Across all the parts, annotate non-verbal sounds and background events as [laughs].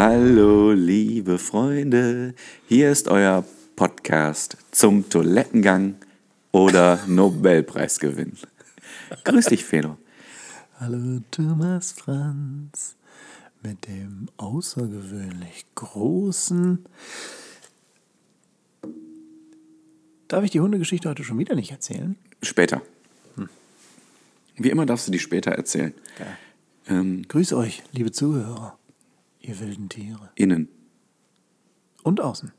Hallo, liebe Freunde, hier ist euer Podcast zum Toilettengang oder Nobelpreisgewinn. Grüß dich, Fedor. Hallo Thomas Franz mit dem außergewöhnlich großen. Darf ich die Hundegeschichte heute schon wieder nicht erzählen? Später. Wie immer darfst du die später erzählen. Ähm, Grüß euch, liebe Zuhörer, ihr wilden Tiere. innen. Und außen.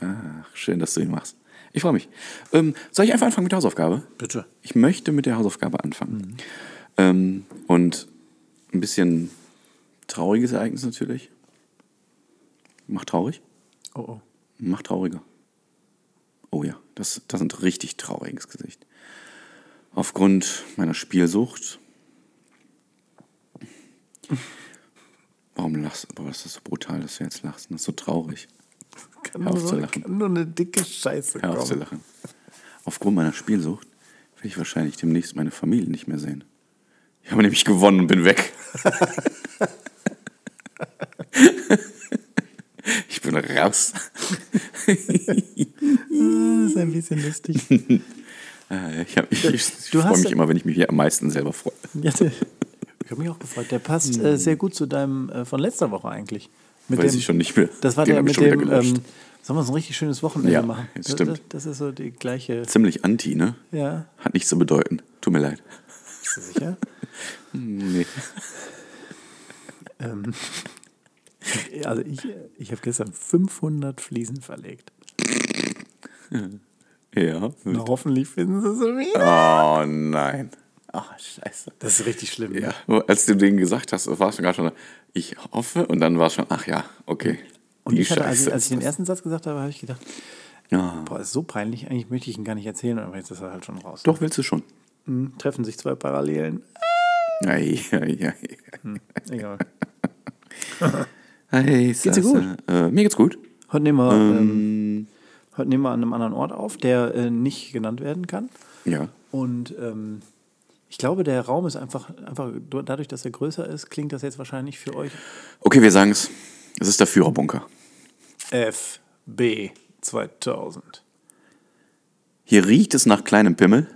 Ach, schön, dass du ihn machst. Ich freue mich. Ähm, soll ich einfach anfangen mit der Hausaufgabe? Bitte. Ich möchte mit der Hausaufgabe anfangen. Ähm, und ein bisschen trauriges Ereignis natürlich. Macht traurig. Oh oh. Macht trauriger. Oh ja, das, das ist ein richtig trauriges Gesicht. Aufgrund meiner Spielsucht. Warum lachst du? Boah, das ist so brutal, dass du jetzt lachst. Das ist so traurig. Kann Hör auf nur, zu lachen. kann nur eine dicke Scheiße Hör auf zu kommen. lachen. Aufgrund meiner Spielsucht werde ich wahrscheinlich demnächst meine Familie nicht mehr sehen. Ich habe nämlich gewonnen und bin weg. [laughs] ich bin raus. Das ist ein bisschen lustig. Äh, [laughs] Ich, ich, ich, freue mich immer, wenn ich mich hier am meisten selber freue. Ja, ich habe mich auch gefreut. Der passt äh, sehr gut zu deinem äh, von letzter Woche eigentlich. Mit Weiß ich schon nicht mehr. Das war Den der mit dem. Ähm, sollen wir so ein richtig schönes Wochenende Ja, machen? Das, stimmt. das, das ist so die gleiche. Ziemlich anti, ne? Ja, Hat nichts zu bedeuten. Tut mir leid. bist du sicher? [laughs] Nee. ähm, [laughs] also ich, ich habe gestern 500 Fliesen verlegt. Ja. Na, hoffentlich finden sie sie wieder. Oh nein. Ach, scheiße. Das ist richtig schlimm. ne? Ja, als du denen gesagt hast, war es schon gerade schon, ich hoffe, und dann war es schon, ach ja, okay. Und ich hatte, als, ich- als ich den ersten Satz gesagt habe, habe ich gedacht, Ja. boah, ist so peinlich, eigentlich möchte ich ihn gar nicht erzählen, aber jetzt ist er halt schon raus. Doch, willst du schon. Hm, treffen sich zwei Parallelen. Ei, ei, ei. Egal. Hey, Geht's dir Sasse. Äh, mir geht's gut. Heute nehmen wir, ähm, heute nehmen wir an einem anderen Ort auf, der äh, nicht genannt werden kann. Ja. Und ähm, ich glaube, der Raum ist einfach, einfach du- dadurch, dass er größer ist, klingt das jetzt wahrscheinlich für euch Okay, wir sagen es. Es ist der Führerbunker. FB 2000. Hier riecht es nach kleinem Pimmel,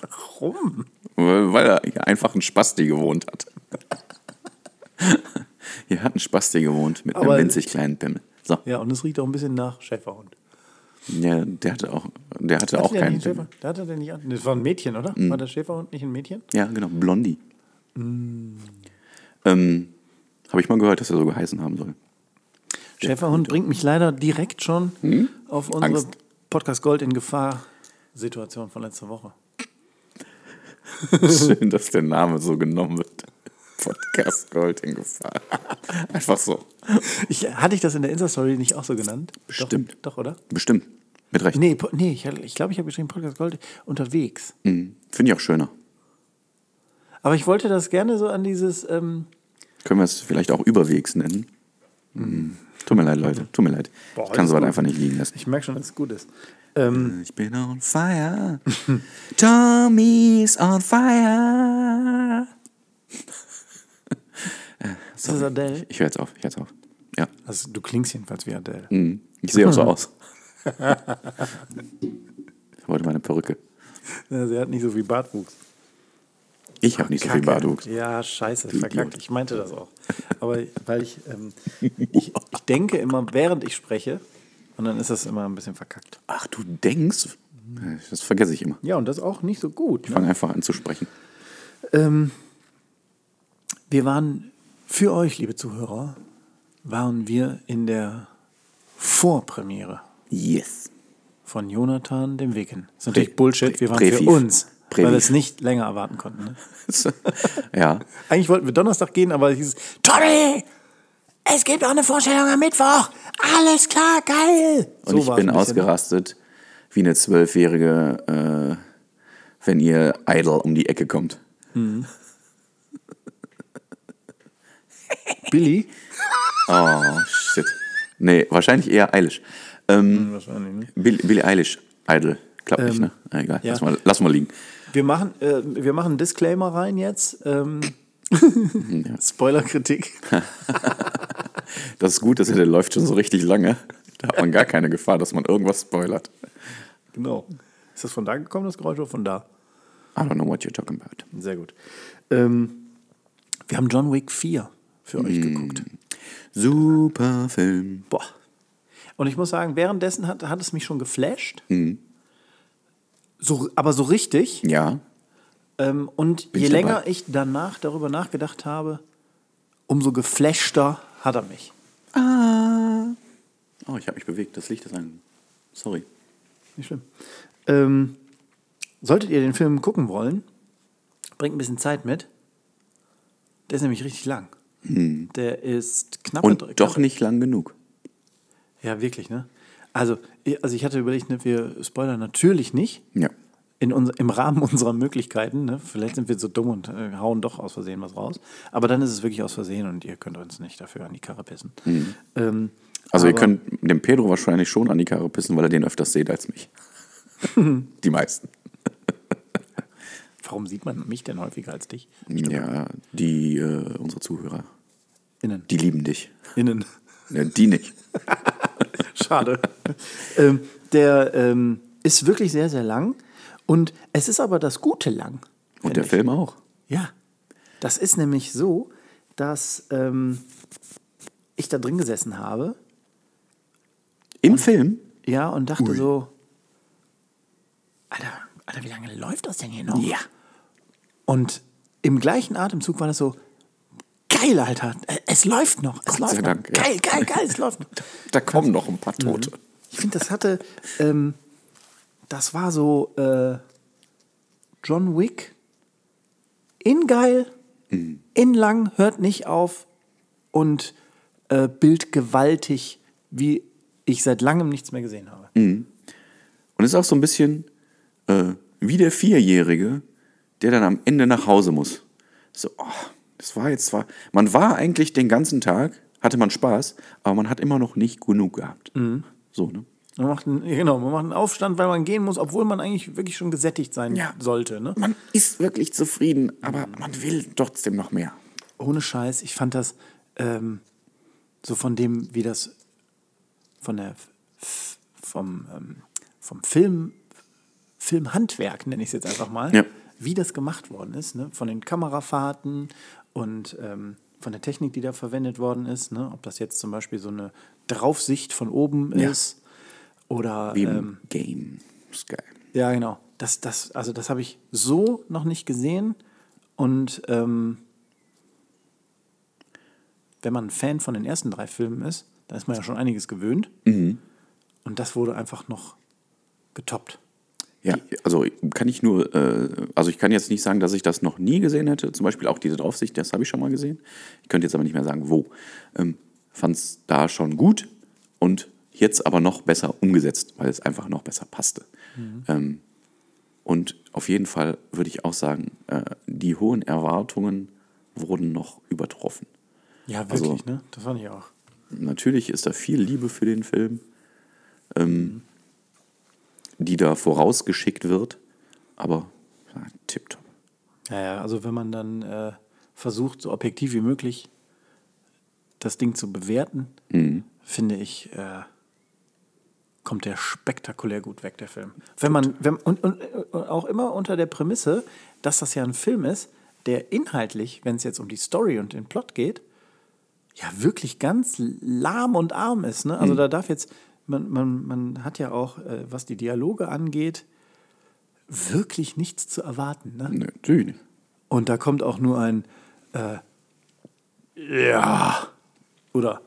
Warum? weil weil er hier einfach ein Spasti gewohnt hat. hier hat ein Spasti gewohnt mit Aber- einem winzig kleinen Pimmel. So. Ja, und es riecht auch ein bisschen nach Schäferhund. Ja, der hatte auch, der hatte Hatte auch der keinen. Schäfer? Der hatte der nicht an. Das war ein Mädchen, oder? Mhm. War der Schäferhund nicht ein Mädchen? Ja, genau, Blondie. Mm. Ähm, Habe ich mal gehört, dass er so geheißen haben soll. Schäferhund bringt mich leider direkt schon auf unsere? Angst. Podcast Gold in Gefahr Situation von letzter Woche. [laughs] Schön, dass der Name so genommen wird. Podcast Gold in Gefahr. [laughs] Einfach so. Ich, hatte ich das in der Insta-Story nicht auch so genannt? Bestimmt. Doch, doch oder? Bestimmt. Mit Recht. Nee, nee ich glaube, ich, glaub, ich habe geschrieben Podcast Gold unterwegs. Mhm. Finde ich auch schöner. Aber ich wollte das gerne so an dieses, ähm, Können wir es vielleicht auch überwegs nennen? Mhm. Tut mir leid, Leute. Tut mir leid. Boah, ich kann ist so was gut. einfach nicht liegen lassen. ich merke schon, dass es gut ist. Ähm, Ich bin on fire. [laughs] Tommy's on fire. Ist das Adele? Ich höre jetzt auf. Ich höre jetzt auf. Ja. Also, du klingst jedenfalls wie Adele. Mhm. Ich sehe auch so aus. [laughs] ich wollte meine Perücke. Ja, sie hat nicht so viel Bartwuchs. Ich habe nicht so viel Kacke. Bartwuchs. Ja, scheiße, Du verkackt. Idiot. Ich meinte das auch. Aber weil ich, ähm, ich, ich denke immer, während ich spreche, und dann ist das immer ein bisschen verkackt. Ach, du denkst? Das vergesse ich immer. Ja, und das auch nicht so gut. Ich fange einfach an zu sprechen. Ähm, wir waren für euch, liebe Zuhörer, waren wir in der Vorpremiere Yes. von Jonathan dem Wicken. Das ist natürlich Prä- Bullshit. Wir waren Präviv. für uns, weil wir es nicht länger erwarten konnten. Ne? [laughs] ja. Eigentlich wollten wir Donnerstag gehen, aber es hieß, Tommy, es gibt auch eine Vorstellung am Mittwoch. Alles klar, geil. Und So ich bin ne? ausgerastet wie eine Zwölfjährige, äh, wenn ihr Idol um die Ecke kommt. Billy? Oh, shit. Nee, wahrscheinlich eher Eilish. Ähm, Wahrscheinlich nicht. Bill, Billie Eilish, Idol. Klappt nicht, ne? Ah, egal, ja. lass, mal, lass mal liegen. Wir machen, äh, wir machen einen Disclaimer rein jetzt. Ähm, [laughs] Spoilerkritik. [laughs] Das ist gut, dass der läuft schon so richtig lange. Da hat man gar keine Gefahr, dass man irgendwas spoilert. Genau. Ist das von da gekommen, das Geräusch, oder von da? I don't know what you're talking about. Sehr gut. Ähm, wir haben John Wick 4 für euch geguckt. Super Film. Boah. Und ich muss sagen, währenddessen hat, hat es mich schon geflasht. So, aber so richtig. Ja. Ähm, und Bin je ich länger ich danach darüber nachgedacht habe, umso geflashter hat er mich. Oh, ich habe mich bewegt. Das Licht ist an. Sorry. Nicht schlimm. Ähm, solltet ihr den Film gucken wollen, bringt ein bisschen Zeit mit. Der ist nämlich richtig lang. Der ist knapp. Und doch nicht lang genug. Ja, wirklich, ne? Also, ich- also ich hatte überlegt, ne, wir spoilern natürlich nicht. Ja. In uns, Im Rahmen [laughs] unserer Möglichkeiten. Ne? Vielleicht sind wir so dumm und äh, hauen doch aus Versehen was raus. Aber dann ist es wirklich aus Versehen und ihr könnt uns nicht dafür an die Karre pissen. Ähm, Also ihr könnt dem Pedro wahrscheinlich schon an die Karre pissen, weil er den öfters seht als mich. [laughs] die meisten. Warum sieht man mich denn häufiger als dich? Ja, die, äh, unsere Zuhörer, Innen. die lieben dich. Innen. Ne, die nicht. [laughs] Schade. ähm, der ähm, ist wirklich sehr, sehr lang. Und es ist aber das Gute lang. Und der ich. Film auch. Ja. Das ist nämlich so, dass ähm, ich da drin gesessen habe, Im Film? ja, und dachte Ui. so, Alter, Alter, wie lange läuft das denn hier noch? Ja. Und im gleichen Atemzug war das so, geil, Alter, äh, es läuft noch, es Gott läuft sei noch. Dank, ja. Geil, geil, geil, es läuft noch. [laughs] Da kommen noch ein paar Tote. Ich finde, das hatte, ähm, das war so äh, John Wick in geil, in lang, hört nicht auf und äh, Bild gewaltig, wie ich seit langem nichts mehr gesehen habe. Und es ist auch so ein bisschen äh, wie der Vierjährige, der dann am Ende nach Hause muss. So, oh, das war jetzt zwar, man war eigentlich den ganzen Tag, hatte man Spaß, aber man hat immer noch nicht genug gehabt. So, ne? Man macht einen, genau, man macht einen Aufstand, weil man gehen muss, obwohl man eigentlich wirklich schon gesättigt sein Ja. sollte. Ne? Man ist wirklich zufrieden, aber man will trotzdem noch mehr. ohne Scheiß, ich fand das ähm, so von dem, wie das von der vom, ähm, vom Film, Filmhandwerk, nenne ich es jetzt einfach mal, Ja. wie das gemacht worden ist, ne? von den Kamerafahrten und ähm, von der Technik, die da verwendet worden ist, ne? ob das jetzt zum Beispiel so eine Draufsicht von oben Ja. ist oder Wie im ähm, Game. Geil. ja, genau. Das, das, also das habe ich so noch nicht gesehen. Und ähm, wenn man ein Fan von den ersten drei Filmen ist, dann ist man ja schon einiges gewöhnt. Und das wurde einfach noch getoppt. Ja, also kann ich nur, äh, also ich kann jetzt nicht sagen, dass ich das noch nie gesehen hätte. Zum Beispiel auch diese Draufsicht, das habe ich schon mal gesehen. Ich könnte jetzt aber nicht mehr sagen, wo. Ähm, Fand es da schon gut und jetzt aber noch besser umgesetzt, weil es einfach noch besser passte. Ähm, und auf jeden Fall würde ich auch sagen, äh, die hohen Erwartungen wurden noch übertroffen. Ja, Also- wirklich, ne? Das fand ich auch. Natürlich ist da viel Liebe für den Film, ähm, die da vorausgeschickt wird, aber ja, tipptopp. Ja, ja, also wenn man dann äh, versucht, so objektiv wie möglich das Ding zu bewerten, finde ich, äh, kommt der spektakulär gut weg, der Film. Wenn man, wenn, und, und, und auch immer unter der Prämisse, dass das ja ein Film ist, der inhaltlich, wenn es jetzt um die Story und den Plot geht, ja wirklich ganz lahm und arm ist. Ne? Also da darf jetzt, man, man, man hat ja auch, äh, was die Dialoge angeht, wirklich nichts zu erwarten. Ne? Natürlich nicht. Und da kommt auch nur ein äh, Ja oder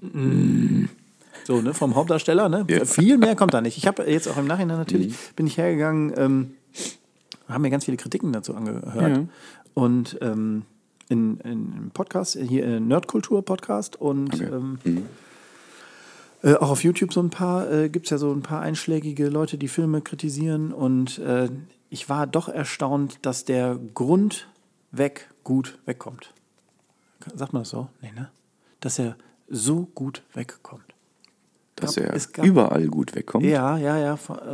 mm, so, ne, vom Hauptdarsteller, ne? Ja. Viel mehr kommt da nicht. Ich habe jetzt auch im Nachhinein natürlich, bin ich hergegangen, ähm, haben mir ganz viele Kritiken dazu angehört. Ja. Und ähm, in, in einem Podcast, hier in Nerdkultur-Podcast und Okay. ähm, äh, auch auf YouTube so ein paar, äh, gibt es ja so ein paar einschlägige Leute, die Filme kritisieren. Und äh, ich war doch erstaunt, dass der grundweg gut wegkommt. Sagt man das so? Nee, ne? Dass er so gut wegkommt. dass gab- er gab- überall gut wegkommt. Ja, ja, ja.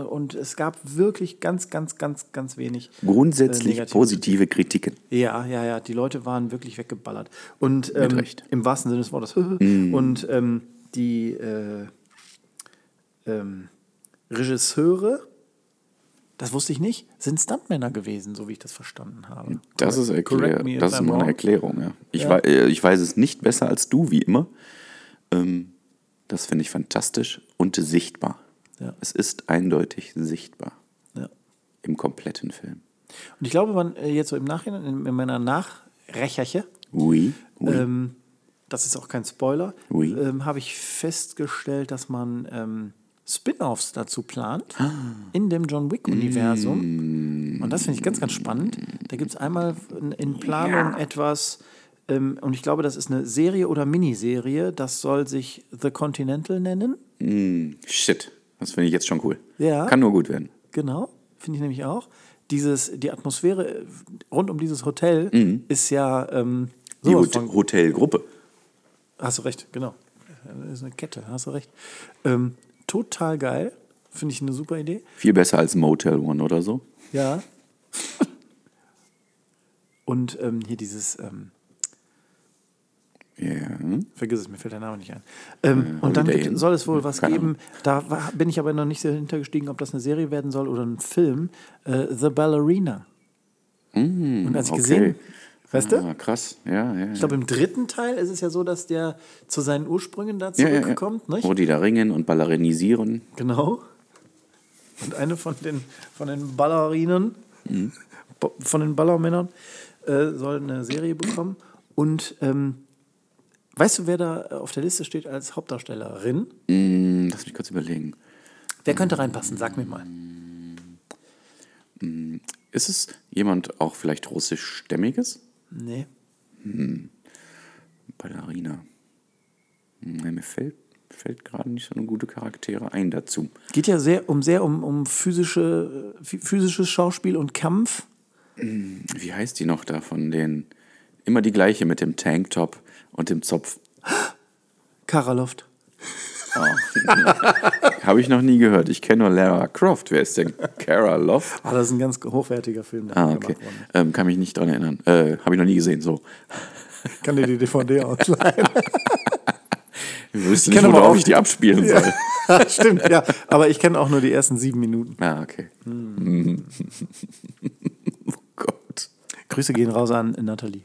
Und es gab wirklich ganz, ganz, ganz, ganz wenig. Grundsätzlich äh, positive Kritiken. Ja, ja, ja. Die Leute waren wirklich weggeballert. Und ähm, Recht. im wahrsten Sinne des Wortes. [laughs] Und ähm, die äh, ähm, Regisseure, das wusste ich nicht, sind Stuntmänner gewesen, so wie ich das verstanden habe. Das ist, erklär, das ist I'm mal eine wrong. Erklärung. Ja. Ich, Ja. wei- äh, ich weiß es nicht besser als du, wie immer. Ähm, das finde ich fantastisch und sichtbar. Ja. Es ist eindeutig sichtbar Ja. im kompletten Film. Und ich glaube, man äh, jetzt so im Nachhinein, in, in meiner Nachrecherche, Oui, oui. ähm, das ist auch kein Spoiler, Oui. ähm, habe ich festgestellt, dass man ähm, Spin-offs dazu plant Ah. in dem John Mm. Wick-Universum. Und das finde ich ganz, ganz spannend. Da gibt es einmal in, Planung etwas, ähm, und ich glaube, das ist eine Serie oder Miniserie, das soll sich The Continental nennen. Mm, shit, das finde ich jetzt schon cool. Ja. Kann nur gut werden. Genau, finde ich nämlich auch. Dieses, die Atmosphäre rund um dieses Hotel ist ja ähm. Die Hot Hotelgruppe. Hast du recht, genau. Das ist eine Kette, hast du recht. Ähm, total geil. Finde ich eine super Idee. Viel besser als Motel One oder so. Ja. [laughs] Und ähm, hier dieses, ähm, Ja. vergiss es, mir fällt der Name nicht ein. Ähm, und dann gibt, soll es wohl was Keine geben. Da war, bin ich aber noch nicht so hintergestiegen, ob das eine Serie werden soll oder ein Film. Äh, The Ballerina. und als ich okay. gesehen, weißt du? Ah, krass. Ja, ja. Ich glaube, im dritten Teil ist es ja so, dass der zu seinen Ursprüngen da ja, ja, ja. zurückkommt. Nicht? Wo die da ringen und ballerinisieren. Genau. Und eine von den, von den Ballerinen, bo- von den Ballermännern, äh, soll eine Serie bekommen. Und ähm, weißt du, wer da auf der Liste steht als Hauptdarstellerin? Mm, lass mich kurz überlegen. Wer könnte reinpassen? Sag mir mal. Ist es jemand auch vielleicht russischstämmiges? Nee. Ballerina. Hm, mir fällt, fällt gerade nicht so eine gute Charaktere ein dazu. Geht ja sehr um sehr um, um physische, äh, phy- physisches Schauspiel und Kampf. Wie heißt die noch da von den? Immer die gleiche mit dem Tanktop und dem Zopf. Karaloft. [laughs] Habe ich noch nie gehört. Ich kenne nur Lara Croft. Wer ist denn Cara Loft? Ah, das ist ein ganz hochwertiger Film. Ah, okay. Ähm, kann mich nicht dran erinnern. Äh, Habe ich noch nie gesehen. So. Ich kann dir die DVD [laughs] ausleihen. Ich wüsste nicht, worauf auch- ich die abspielen soll. [laughs] Stimmt, ja. Aber ich kenne auch nur die ersten sieben Minuten. Ah, okay. Hm. [laughs] oh Gott. Grüße gehen raus an Nathalie.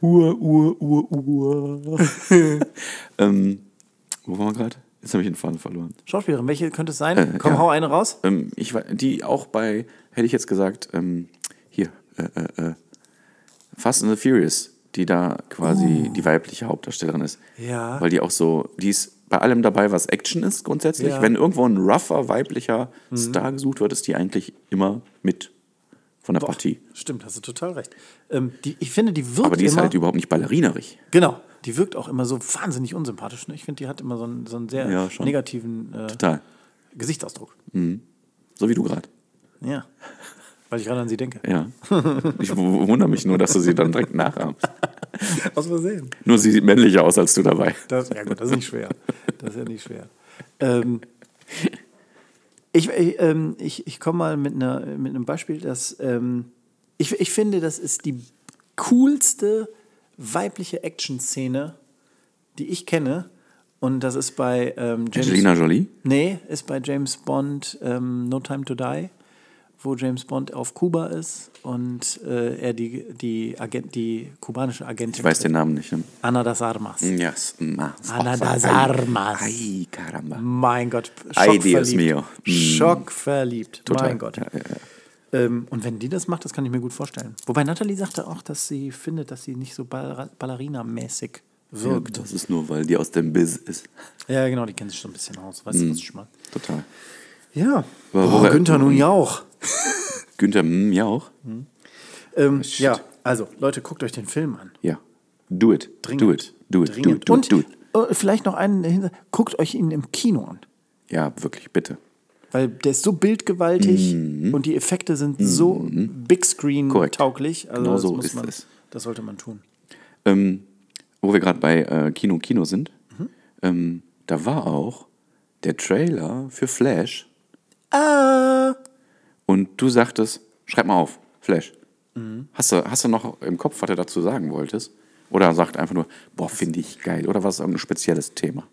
Uhr, Uhr, Uhr, Uhr. ähm, wo waren wir gerade? Jetzt habe ich den Faden verloren. Schauspielerin, welche könnte es sein? Äh, Komm, ja. hau eine raus. Ähm, ich, die auch bei, hätte ich jetzt gesagt, ähm, hier, äh, äh, äh, Fast and the Furious, die da quasi die weibliche Hauptdarstellerin ist. Ja. Weil die auch so, die ist bei allem dabei, was Action ist grundsätzlich. Ja. Mhm. Wenn irgendwo ein rougher weiblicher Star gesucht wird, ist die eigentlich immer mit von der Partie. Stimmt, hast du total recht. Ähm, die, ich finde, die wirkt Aber die ist immer, halt überhaupt nicht ballerinerisch. Genau, die wirkt auch immer so wahnsinnig unsympathisch. Ne? Ich finde, die hat immer so einen, so einen sehr Ja, negativen äh. Gesichtsausdruck. So wie du gerade. Ja. Weil ich gerade an sie denke. Ja. Ich wundere mich nur, dass du sie dann direkt nachahmst. [laughs] Aus Versehen. Nur sie sieht männlicher aus als du dabei. Das, ja gut, das ist nicht schwer. Das ist ja nicht schwer. Ähm, [laughs] ich ich, ähm, ich, ich komme mal mit, einer, mit einem Beispiel, dass ähm, ich, ich finde, das ist die coolste weibliche Action-Szene, die ich kenne. Und das ist bei ähm, James Angelina Jolie? Nee, ist bei James Bond ähm, No Time to Die, wo James Bond auf Kuba ist und äh, er die, die, Agent, die kubanische Agentin Ich weiß den Namen nicht. Ne? Ana das Armas. Yes. Ma- Ana das Armas. Ay, caramba. Mein Gott, Ay, Dios schockverliebt. mio. Mm. Schockverliebt, Total. mein Gott. Ja, ja, ja. Ähm, und wenn die das macht, das kann ich mir gut vorstellen. Wobei Nathalie sagte auch, dass sie findet, dass sie nicht so Ball Ballerina-mäßig wirkt. Das ist nur, weil die aus dem Biz ist. Ja, genau, die kennt sich schon ein bisschen aus. Weißt du, was ich meine? Total. Ja. Aber Oh, Günther nun ja auch. [laughs] Günther, mm, ja auch. Ähm, ja, also Leute, guckt euch den Film an. Ja. Do it. Dringend. Do it. Do it. Do Dringend. it. Do Und it. Do it. äh, vielleicht noch einen dahinter. Guckt euch ihn im Kino an. Ja, wirklich, bitte. Weil der ist so bildgewaltig und die Effekte sind so Big Screen Mhm. Korrekt. tauglich. Also Genau das so ist man, es. Das sollte man tun. Ähm, wo wir gerade bei äh, Kino Kino sind, Mhm. ähm, da war auch der Trailer für Flash Ah. und du sagtest, schreib mal auf, Flash. Hast, du, hast du noch im Kopf, was du dazu sagen wolltest? Oder sagt einfach nur, boah, finde ich geil. Oder was ist irgendein spezielles Thema?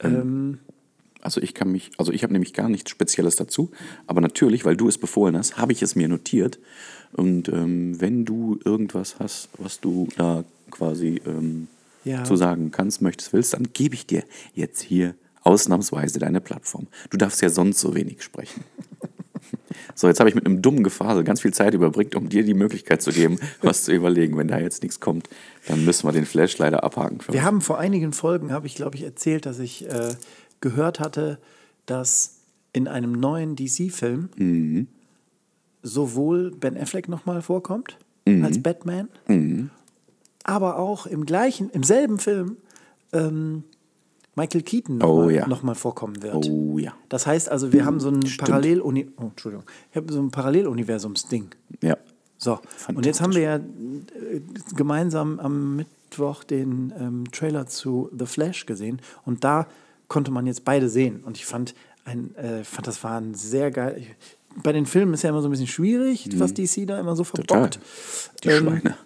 Ähm, Also ich kann mich, also ich habe nämlich gar nichts Spezielles dazu, aber natürlich, weil du es befohlen hast, habe ich es mir notiert. Und ähm, wenn du irgendwas hast, was du da quasi ähm, Ja. zu sagen kannst, möchtest, willst, dann gebe ich dir jetzt hier ausnahmsweise deine Plattform. Du darfst ja sonst so wenig sprechen. [laughs] So, jetzt habe ich mit einem dummen Gefasel ganz viel Zeit überbrückt, um dir die Möglichkeit zu geben, was zu überlegen. Wenn da jetzt nichts kommt, dann müssen wir den Flash leider abhaken. Wir haben vor einigen Folgen, habe ich glaube ich erzählt, dass ich äh, gehört hatte, dass in einem neuen DC-Film Mhm. sowohl Ben Affleck nochmal vorkommt Mhm. als Batman, aber auch im gleichen, im selben Film ähm, Michael Keaton Oh, nochmal ja. noch vorkommen wird. Oh ja. Das heißt also, wir haben so ein. Paralleluni oh, Entschuldigung, ich habe so ein Paralleluniversums-Ding. Ja. So, und jetzt haben wir ja äh, gemeinsam am Mittwoch den ähm, Trailer zu The Flash gesehen und da konnte man jetzt beide sehen und ich fand, ein, äh, fand das war ein sehr geil. Ich, bei den Filmen ist ja immer so ein bisschen schwierig, was DC da immer so Total. verbockt. Die Ähm, Schweine.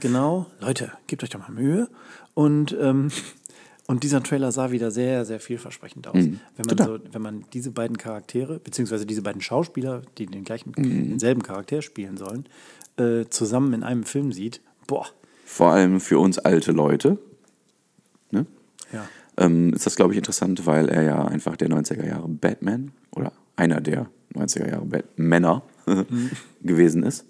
Genau, Leute, gebt euch doch mal Mühe. Und, ähm, [laughs] und dieser Trailer sah wieder sehr, sehr vielversprechend aus. Wenn, man Total. so, wenn man diese beiden Charaktere, beziehungsweise diese beiden Schauspieler, die den gleichen, denselben Charakter spielen sollen, äh, zusammen in einem Film sieht, boah, Vor allem für uns alte Leute. Ne? ja. Ähm, ist das, glaube ich, interessant, weil er ja einfach der 90er Jahre Batman oder einer der 90er Jahre Batmänner [laughs] gewesen ist.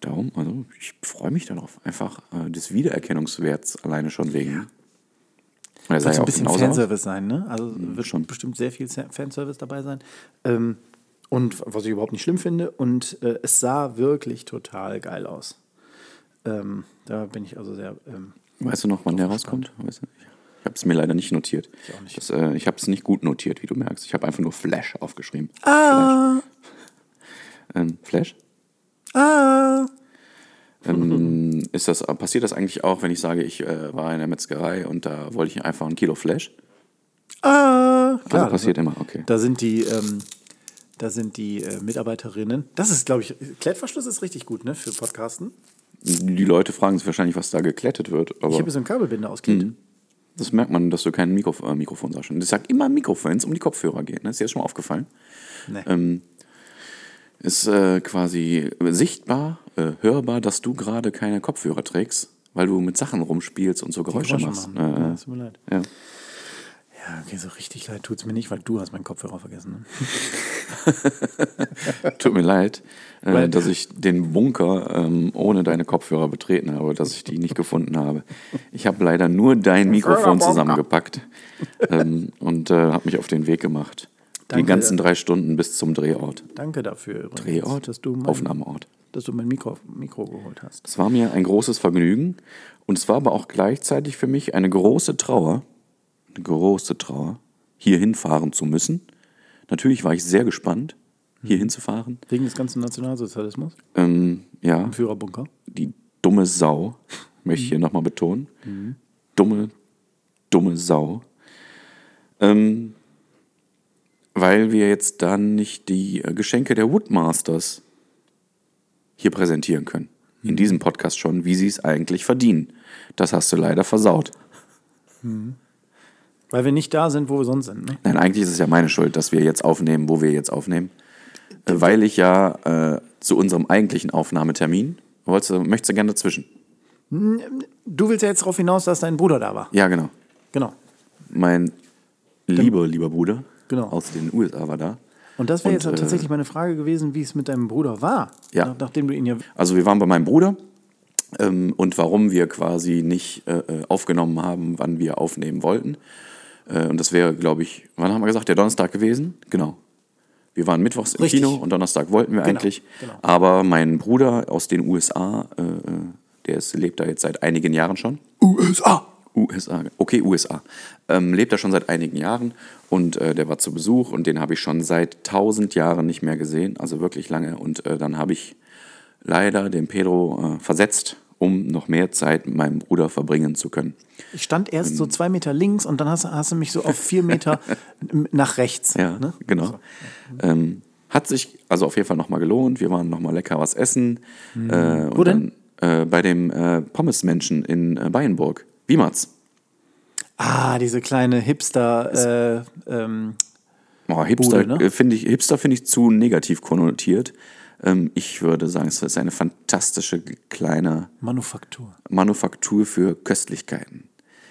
Darum, also ich freue mich darauf. Einfach äh, des Wiedererkennungswerts alleine schon wegen. Er sah Wird ja ein bisschen. Fanservice sein, ne? Also wird schon. bestimmt sehr viel Fanservice dabei sein. Ähm, und was ich überhaupt nicht schlimm finde. Und äh, es sah wirklich total geil aus. Ähm, da bin ich also sehr. Ähm, Weißt du noch, wann der rauskommt? Weißt du? Ich habe es mir leider nicht notiert. Ich auch nicht. Das, äh, ich habe es nicht gut notiert, wie du merkst. Ich habe einfach nur Flash aufgeschrieben. ah, Ähm, Flash? ah. Ähm, ist das, passiert das eigentlich auch, wenn ich sage, ich äh, war in der Metzgerei und da wollte ich einfach ein Kilo Flash? Ah, Also klar, passiert das, immer, okay. Da sind die, ähm, da sind die äh, Mitarbeiterinnen. Das ist, glaube ich, Klettverschluss ist richtig gut, ne, für Podcasten. Die Leute fragen sich wahrscheinlich, was da geklettet wird, Ich habe so einen Kabelbinder ausklebt. Das merkt man, dass du kein Mikrof äh, Mikrofon sagst. Und ich sage immer Mikrofon, wenn es um die Kopfhörer geht. Ne? Ist dir das schon mal aufgefallen? Nee. Ähm, ist äh, quasi sichtbar, äh, hörbar, dass du gerade keine Kopfhörer trägst, weil du mit Sachen rumspielst und so Geräusche, Geräusche machst. ja, tut mir leid. ja. Ja, okay, so richtig leid tut es mir nicht, weil du hast meinen Kopfhörer vergessen. Ne? [laughs] Tut mir leid, äh, dass ich den Bunker ähm, ohne deine Kopfhörer betreten habe, dass ich die nicht gefunden habe. Ich habe leider nur dein Mikrofon zusammengepackt ähm, und äh, habe mich auf den Weg gemacht. die Danke. ganzen drei Stunden bis zum Drehort. Danke dafür übrigens, Drehort? dass du mein, Aufnahmeort. dass du mein Mikro, Mikro geholt hast. Es war mir ein großes Vergnügen und es war aber auch gleichzeitig für mich eine große Trauer, eine große Trauer, hier hinfahren zu müssen. Natürlich war ich sehr gespannt, hier hinzufahren. Wegen des ganzen Nationalsozialismus Ähm, ja, im Führerbunker. die dumme Sau, [laughs] möchte ich hier nochmal betonen. Dumme, dumme Sau. Ähm, weil wir jetzt dann nicht die äh, Geschenke der Woodmasters hier präsentieren können. In diesem Podcast schon, wie sie es eigentlich verdienen. Das hast du leider versaut. Weil wir nicht da sind, wo wir sonst sind. Ne? Nein, eigentlich ist es ja meine Schuld, dass wir jetzt aufnehmen, wo wir jetzt aufnehmen. Weil ich ja äh, zu unserem eigentlichen Aufnahmetermin, wolltest möchtest du gerne dazwischen? Du willst ja jetzt darauf hinaus, dass dein Bruder da war. Ja, genau. Genau. Mein lieber, lieber Bruder Genau. aus den USA war da. Und das wäre jetzt äh, tatsächlich meine Frage gewesen, wie es mit deinem Bruder war. Ja. Nach, nachdem du ihn ja. Also wir waren bei meinem Bruder ähm, und warum wir quasi nicht äh, äh, aufgenommen haben, wann wir aufnehmen wollten. Äh, und das wäre, glaube ich, wann haben wir gesagt, der Donnerstag gewesen? Genau. Wir waren mittwochs im Richtig. Kino und Donnerstag wollten wir Genau, eigentlich. genau. Aber mein Bruder aus den USA, äh, äh, der ist, lebt da jetzt seit einigen Jahren schon. USA! USA, okay, USA. Ähm, lebt da schon seit einigen Jahren und äh, der war zu Besuch und den habe ich schon seit tausend Jahren nicht mehr gesehen, also wirklich lange. Und äh, dann habe ich leider den Pedro äh, versetzt um noch mehr Zeit mit meinem Bruder verbringen zu können. Ich stand erst so zwei Meter links und dann hast, hast du mich so auf vier Meter [laughs] nach rechts. Ja, ne? genau. Ähm, hat sich also auf jeden Fall nochmal gelohnt. Wir waren nochmal lecker was essen. Äh, und Wo denn? Dann, äh, bei dem äh, Pommesmenschen in äh, Bayenburg. Wiematz. Ah, diese kleine Hipster. Äh, ähm, Oh, Hipster ne? äh, finde ich, Hipster finde ich zu negativ konnotiert. Ähm, ich würde sagen, es ist eine fantastische kleine Manufaktur. Manufaktur für Köstlichkeiten.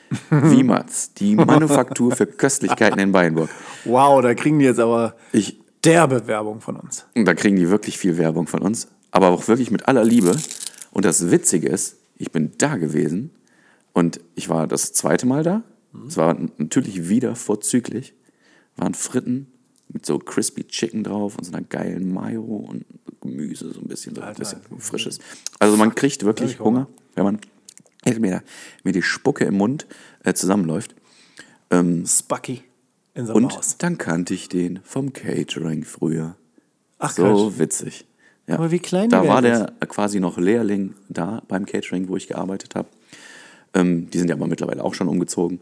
[laughs] Wiematz, die Manufaktur für Köstlichkeiten in Bayenburg. Wow, da kriegen die jetzt aber Ich, derbe Werbung von uns. Da kriegen die wirklich viel Werbung von uns, aber auch wirklich mit aller Liebe. Und das Witzige ist, ich bin da gewesen und ich war das zweite Mal da. Es war natürlich wieder vorzüglich. Waren Fritten mit so crispy Chicken drauf und so einer geilen Mayo und Gemüse, so ein bisschen, so ein bisschen frisches. Also man kriegt wirklich ich Hunger. Wenn man mir, mir die Spucke im Mund äh, zusammenläuft. Spucky in einem Und Haus. dann kannte ich den vom Catering früher. Ach, So Quatsch. witzig. Ja. Aber wie klein Da war der quasi noch Lehrling da beim Catering, wo ich gearbeitet habe. Ähm, die sind ja aber mittlerweile auch schon umgezogen.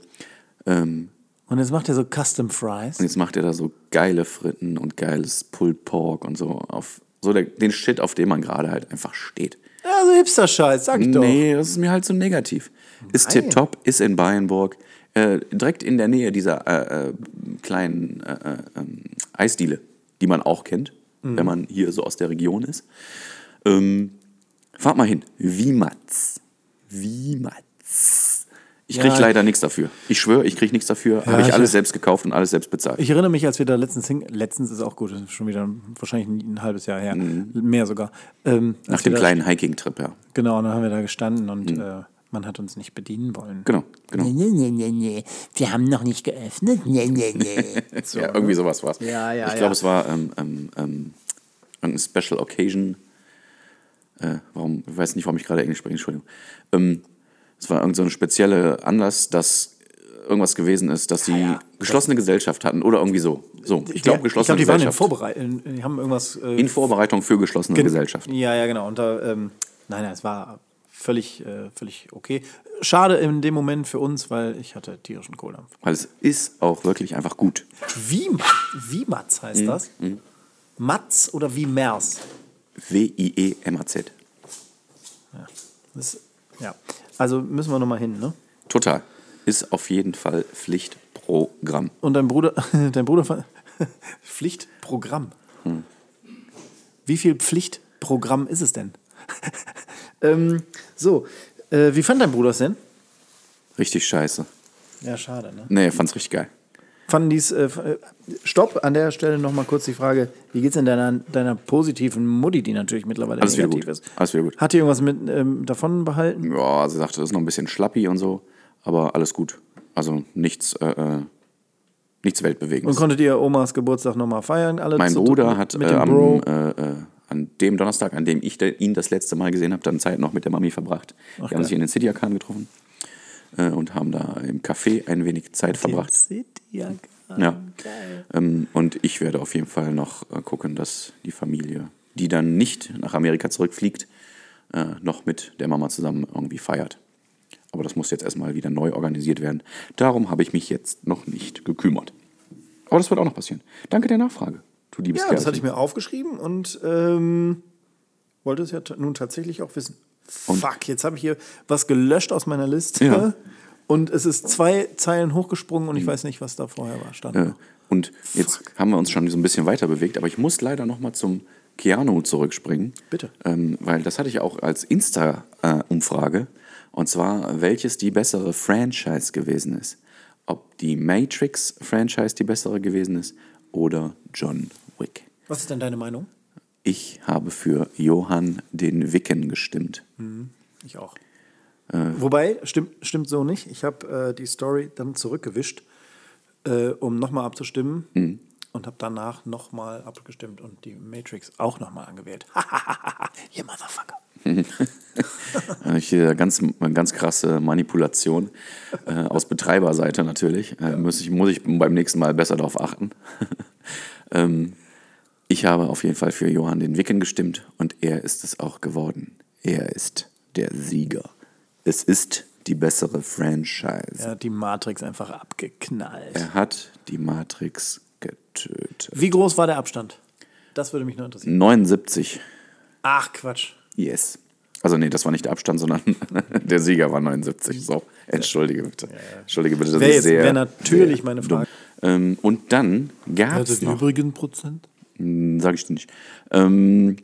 Ähm, Und jetzt macht er so Custom Fries. und jetzt macht er da so geile Fritten und geiles Pulled Pork und so auf so der, den Shit, auf den man gerade halt einfach steht. Ja, so Hipster-Scheiß, sag ich doch. Nee, das ist mir halt so negativ. Ist Nein. tipptopp, ist in Bayenburg, äh, direkt in der Nähe dieser äh, äh, kleinen äh, äh, ähm, Eisdiele, die man auch kennt, Mhm. wenn man hier so aus der Region ist. Ähm, fahrt mal hin. Wiematz. Wiematz. Ich krieg Ja. leider nichts dafür. Ich schwöre, ich krieg nichts dafür. Habe ich alles selbst gekauft und alles selbst bezahlt. Ich erinnere mich, als wir da letztens hin, letztens ist auch gut, das ist schon wieder wahrscheinlich ein, ein halbes Jahr her, mehr sogar. Ähm, Nach dem da, kleinen Hiking-Trip, ja. Genau, und dann haben wir da gestanden und äh, man hat uns nicht bedienen wollen. Genau, genau. Nee, nee, nee, nee. Wir haben noch nicht geöffnet. Nee, nee, nee. [laughs] ja, irgendwie sowas war es. Ja, ja, Ich ja. glaube, es war ähm, ähm, ähm, eine Special Occasion. Äh, warum, ich weiß nicht, warum ich gerade Englisch spreche, Entschuldigung. Ähm, es war irgend so ein spezieller Anlass, dass irgendwas gewesen ist, dass sie geschlossene Gesellschaft hatten oder irgendwie so. So, ich glaube, Ja, geschlossene ich glaub, die waren in Gesellschaft. Vorbereitung, die haben irgendwas... Äh, in Vorbereitung für geschlossene Gesellschaft. Ja, ja, genau. Und da, ähm, nein, nein, es war völlig, äh, völlig okay. Schade in dem Moment für uns, weil ich hatte tierischen Kohldampf. Weil es ist auch wirklich einfach gut. Wie, wie Matz heißt Mhm, das? Matz oder wie Mers? W-I-E-M-A-Z. Das, ja, also müssen wir nochmal hin, ne? Total. Ist auf jeden Fall Pflichtprogramm. Und dein Bruder, [laughs] dein Bruder, [laughs] Pflichtprogramm. Hm. Wie viel Pflichtprogramm ist es denn? [laughs] ähm, so, äh, wie fand dein Bruder es denn? Richtig scheiße. Ja, schade, ne? Nee, er fand's richtig geil. Fanden dies, äh, äh, stopp, an der Stelle nochmal kurz die Frage, wie geht's denn deiner, deiner positiven Mutti, die natürlich mittlerweile Alles wieder negativ gut. ist? Alles wieder gut. Hat die irgendwas mit ähm, davon behalten? Ja, sie sagte, das ist noch ein bisschen schlappi und so, aber alles gut. Also nichts, äh, äh, nichts Und Weltbewegendes. konntet ihr Omas Geburtstag nochmal feiern? Alle Mein Bruder hat mit äh, dem am, Bro. äh, äh, an dem Donnerstag, an dem ich de, ihn das letzte Mal gesehen habe, dann Zeit noch mit der Mami verbracht. Die haben geil. sich in den City Arcan getroffen äh, und haben da im Café ein wenig Zeit verbracht. City, ja, Ja. Ähm, und ich werde auf jeden Fall noch äh, gucken, dass die Familie, die dann nicht nach Amerika zurückfliegt, äh, noch mit der Mama zusammen irgendwie feiert. Aber das muss jetzt erstmal wieder neu organisiert werden. Darum habe ich mich jetzt noch nicht gekümmert. Aber das wird auch noch passieren. Danke der Nachfrage, du liebes Ja, das Kerlchen. hatte ich mir aufgeschrieben und ähm, wollte es ja nun tatsächlich auch wissen. Fuck, jetzt habe ich hier was gelöscht aus meiner Liste. Ja. Und es ist zwei Zeilen hochgesprungen und ich weiß nicht, was da vorher war. Stand Äh, und jetzt haben wir uns schon so ein bisschen weiter bewegt, aber ich muss leider noch mal zum Keanu zurückspringen. Bitte. Ähm, weil das hatte ich auch als Insta-Umfrage. und zwar, welches die bessere Franchise gewesen ist. Ob die Matrix-Franchise die bessere gewesen ist oder John Wick. Was ist denn deine Meinung? Ich habe für Johann den Wicken gestimmt. Ich auch. Äh. Wobei, stimmt, stimmt so nicht. Ich habe äh, die Story dann zurückgewischt, äh, um nochmal abzustimmen. Mhm. Und habe danach nochmal abgestimmt und die Matrix auch nochmal angewählt. [laughs] Ihr Motherfucker. [laughs] Äh, Hier ganz, ganz krasse Manipulation äh, aus Betreiberseite natürlich. Äh, muss, ich, muss ich beim nächsten Mal besser darauf achten. [laughs] ähm, ich habe auf jeden Fall für Johann den Wicken gestimmt und er ist es auch geworden. Er ist der Sieger. Es ist die bessere Franchise. Er hat die Matrix einfach abgeknallt. Er hat die Matrix getötet. Wie groß war der Abstand? Das würde mich noch interessieren. 79. Ach, Quatsch. Yes. Also nee, das war nicht der Abstand, sondern [laughs] der Sieger war 79. So, entschuldige bitte. Entschuldige bitte, das Wäre ist jetzt sehr wär natürlich meine dumm. Frage. Ähm, und dann gab es noch, übrigen Prozent? Sage ich dir nicht. Ähm,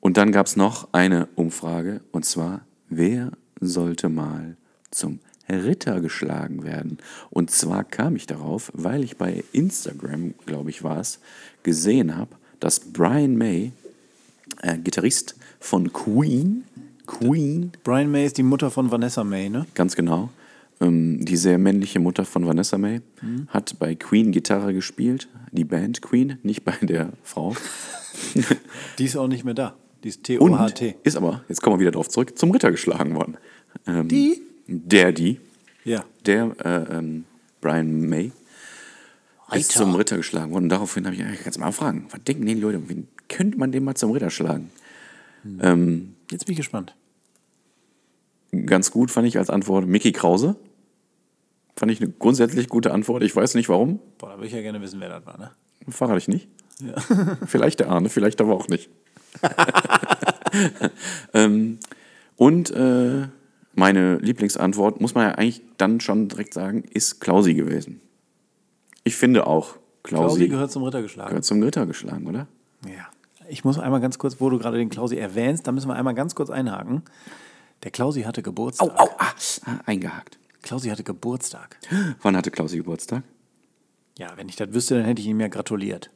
und dann gab es noch eine Umfrage, und zwar, wer sollte mal zum Ritter geschlagen werden? Und zwar kam ich darauf, weil ich bei Instagram, glaube ich, war es, gesehen habe, dass Brian May, äh, Gitarrist von Queen, Queen, Brian May ist die Mutter von Vanessa May, ne? ganz genau, die sehr männliche Mutter von Vanessa May, Mhm. hat bei Queen Gitarre gespielt, die Band Queen, nicht bei der Frau. [laughs] Die ist auch nicht mehr da. Die ist T-O-H-T. ist aber, jetzt kommen wir wieder drauf zurück, zum Ritter geschlagen worden. Ähm, Die? Der, die, Ja. der äh, ähm, Brian May ist zum Ritter geschlagen worden. Und daraufhin habe ich, ich kannst mal fragen, was denken die Leute, wen könnte man den mal zum Ritter schlagen? Ähm, Jetzt bin ich gespannt. ganz gut fand ich als Antwort Mickey Krause. Fand ich eine grundsätzlich gute Antwort. Ich weiß nicht warum. Boah, da würde ich ja gerne wissen, wer das war, ne? Verrate ich nicht. [laughs] [laughs] vielleicht der Arne, vielleicht aber auch nicht. [laughs] ähm, und äh, meine Lieblingsantwort, muss man ja eigentlich dann schon direkt sagen, ist Klausi gewesen. Ich finde auch, Klausi, Klausi gehört, gehört zum Ritter geschlagen. zum Ritter geschlagen, oder? Ja. Ich muss einmal ganz kurz, wo du gerade den Klausi erwähnst, da müssen wir einmal ganz kurz einhaken. Der Klausi hatte Geburtstag. Au, ah, ah, eingehakt. Klausi hatte Geburtstag. Wann hatte Klausi Geburtstag? Ja, wenn ich das wüsste, dann hätte ich ihm ja gratuliert.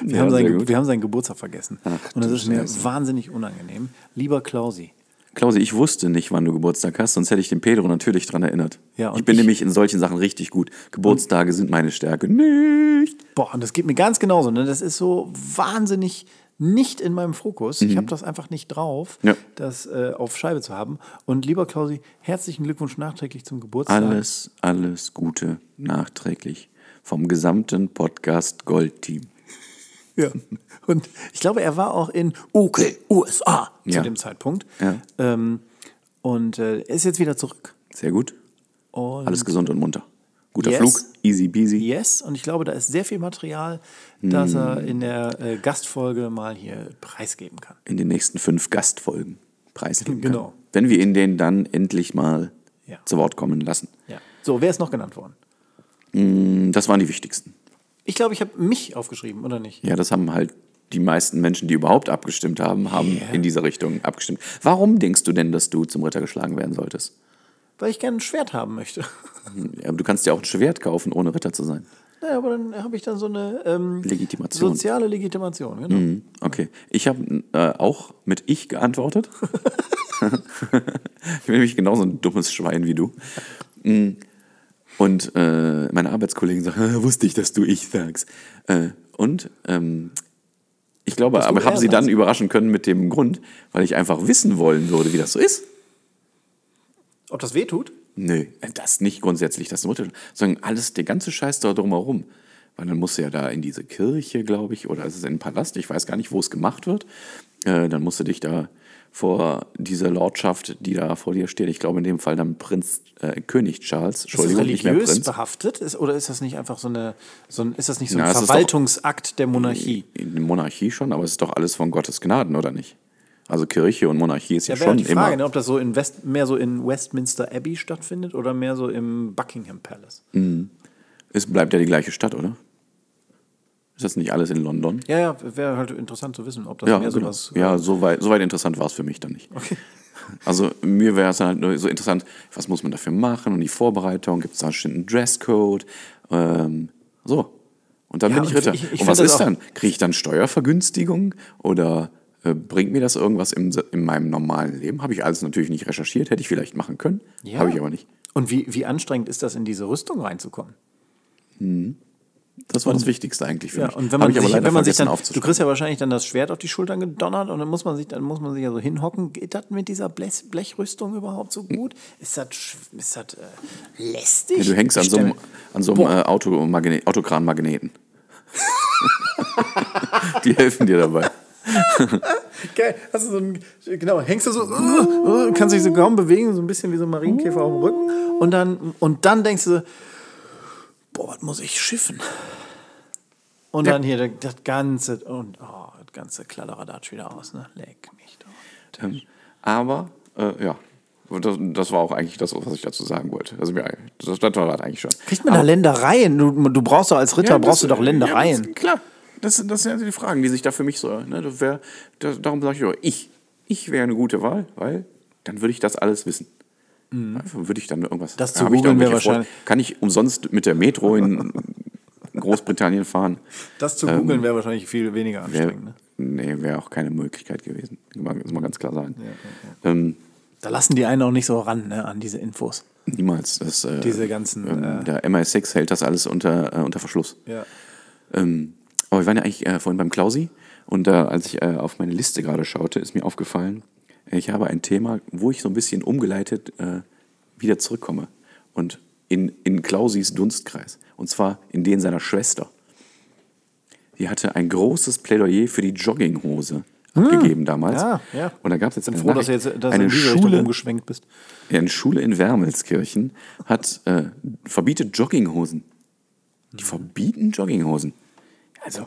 Wir, Ja, haben, seinen, wir haben seinen Geburtstag vergessen. Ach, Und das ist mir wahnsinnig unangenehm. Lieber Klausi, Klausi, ich wusste nicht, wann du Geburtstag hast, sonst hätte ich den Pedro natürlich dran erinnert. Ja, ich bin ich- nämlich in solchen Sachen richtig gut. Geburtstage sind meine Stärke. Nicht. Boah, und das geht mir ganz genauso. Ne? Das ist so wahnsinnig nicht in meinem Fokus. Ich habe das einfach nicht drauf, Mhm. Ja. das äh, auf Scheibe zu haben. Und lieber Klausi, herzlichen Glückwunsch nachträglich zum Geburtstag. Alles, alles Gute nachträglich vom gesamten Podcast Gold Team. Ja. Und ich glaube, er war auch in UK, USA zu Ja. dem Zeitpunkt. Ja. Ähm, und äh, er ist jetzt wieder zurück. Sehr gut. Und Alles gesund und munter. Guter Yes. Flug, easy peasy. Yes, und ich glaube, da ist sehr viel Material, das Mm. er in der äh, Gastfolge mal hier preisgeben kann. In den nächsten fünf Gastfolgen preisgeben kann. Genau. Wenn wir ihn den dann endlich mal Ja. zu Wort kommen lassen. Ja. So, wer ist noch genannt worden? Das waren die wichtigsten. Ich glaube, ich habe mich aufgeschrieben, oder nicht? Ja, das haben halt die meisten Menschen, die überhaupt abgestimmt haben, haben in dieser Richtung abgestimmt. Warum denkst du denn, dass du zum Ritter geschlagen werden solltest? Weil ich gerne ein Schwert haben möchte. Ja, aber du kannst ja auch ein Schwert kaufen, ohne Ritter zu sein. Naja, aber dann habe ich dann so eine ähm, Legitimation. soziale Legitimation. Genau. Mhm, Okay. Ich habe äh, auch mit ich geantwortet. [laughs] ich bin nämlich genauso ein dummes Schwein wie du. Mm. Und äh, meine Arbeitskollegen sagen, "Ah, wusste ich, dass du ich sagst. Äh, und ähm, ich glaube, aber habe er sie dann überraschen können mit dem Grund, weil ich einfach wissen wollen würde, wie das so ist. Ob das weh tut? Nö, das nicht grundsätzlich, das Mutter, sondern alles, der ganze Scheiß da drumherum. Weil dann musst du ja da in diese Kirche, glaube ich, oder ist es in den Palast, ich weiß gar nicht, wo es gemacht wird. Äh, dann musst du dich da vor dieser Lordschaft, die da vor dir steht, ich glaube in dem Fall dann Prinz, äh, König Charles, Ist das Entschuldigung, nicht mehr religiös Prinz. behaftet? Ist, oder ist das nicht einfach so eine, so ein, ist das nicht so Na, ein es ist doch- Verwaltungsakt der Monarchie? In der Monarchie schon, aber es ist doch alles von Gottes Gnaden, oder nicht? Also Kirche und Monarchie ist ja, Ja, schon die Frage, ne, immer. ob das so in West, mehr so in Westminster Abbey stattfindet oder mehr so im Buckingham Palace. Es bleibt ja die gleiche Stadt, oder? Ist das nicht alles in London? Ja, ja, wäre halt interessant zu wissen, ob das Ja, mehr genau. sowas. ja so, weit, so weit interessant war es für mich dann nicht. [laughs] Also mir wäre es halt nur so interessant, was muss man dafür machen und die Vorbereitung, gibt es da einen Dresscode, ähm, so. Und dann Ja, bin ich Ritter. ich- ich und was ist dann? Kriege ich dann Steuervergünstigung oder äh, bringt mir das irgendwas im, in meinem normalen Leben? Habe ich alles natürlich nicht recherchiert, hätte ich vielleicht machen können, Ja. habe ich aber nicht. Und wie, wie anstrengend ist das, in diese Rüstung reinzukommen? Das war das Wichtigste eigentlich für Ja, mich. und wenn man, sich, wenn man sich dann, du kriegst ja wahrscheinlich dann das Schwert auf die Schultern gedonnert und dann muss man sich, dann muss man sich ja so hinhocken. Geht das mit dieser Blech, Blechrüstung überhaupt so gut? Ist das, ist das äh, lästig? Ja, du hängst an so einem, an so einem äh, Automagne- Autokranmagneten. [laughs] Die helfen dir dabei. [laughs] Geil. Hast du so ein, genau, hängst du so, uh, [laughs] uh, kannst dich so kaum bewegen, so ein bisschen wie so ein Marienkäfer auf dem Rücken. Und dann, und dann denkst du, boah, was muss ich schiffen? Und dann hier das ganze, und oh, das ganze Kladderadatsch wieder aus, ne? Leck mich doch. Ähm, aber, äh, ja, das, das war auch eigentlich das, was ich dazu sagen wollte. Also, ja, das, das war das eigentlich schon. Kriegt man da Ländereien? Du, du brauchst doch als Ritter, Ja, brauchst du doch Ländereien. Ja, das, klar. Das, das sind die Fragen, die sich da für mich so. Ne, wär, das, darum sage ich auch, ich, ich wäre eine gute Wahl, weil dann würde ich das alles wissen. Einfach würde ich dann irgendwas. Mhm. Das zu da googeln wäre irgendwelche Vor- wahrscheinlich- Kann ich umsonst mit der Metro in [laughs] Großbritannien fahren? das zu googeln wäre wahrscheinlich viel weniger Wäre anstrengend. Ne? nee, wär auch keine Möglichkeit gewesen. Das mal ganz klar sagen. Ähm, Da lassen die einen auch nicht so ran, ne, an diese Infos. niemals. Das, äh, Diese ganzen, ähm, äh, der MI6 hält das alles unter, äh, unter Verschluss. Ja. Ähm, aber wir waren ja eigentlich äh, vorhin beim Klausi und äh, als ich äh, auf meine Liste gerade schaute, ist mir aufgefallen, ich habe ein Thema, wo ich so ein bisschen umgeleitet äh, wieder zurückkomme. Und in, in Klausis Dunstkreis. Und zwar in den seiner Schwester. Die hatte ein großes Plädoyer für die Jogginghose abgegeben damals. Ja, ja. Und da gab es jetzt eine froh, dass Nachricht, jetzt dass eine Schule, umgeschwenkt bist. eine Schule in Wermelskirchen hat äh, verbietet Jogginghosen. Die verbieten Jogginghosen. Also,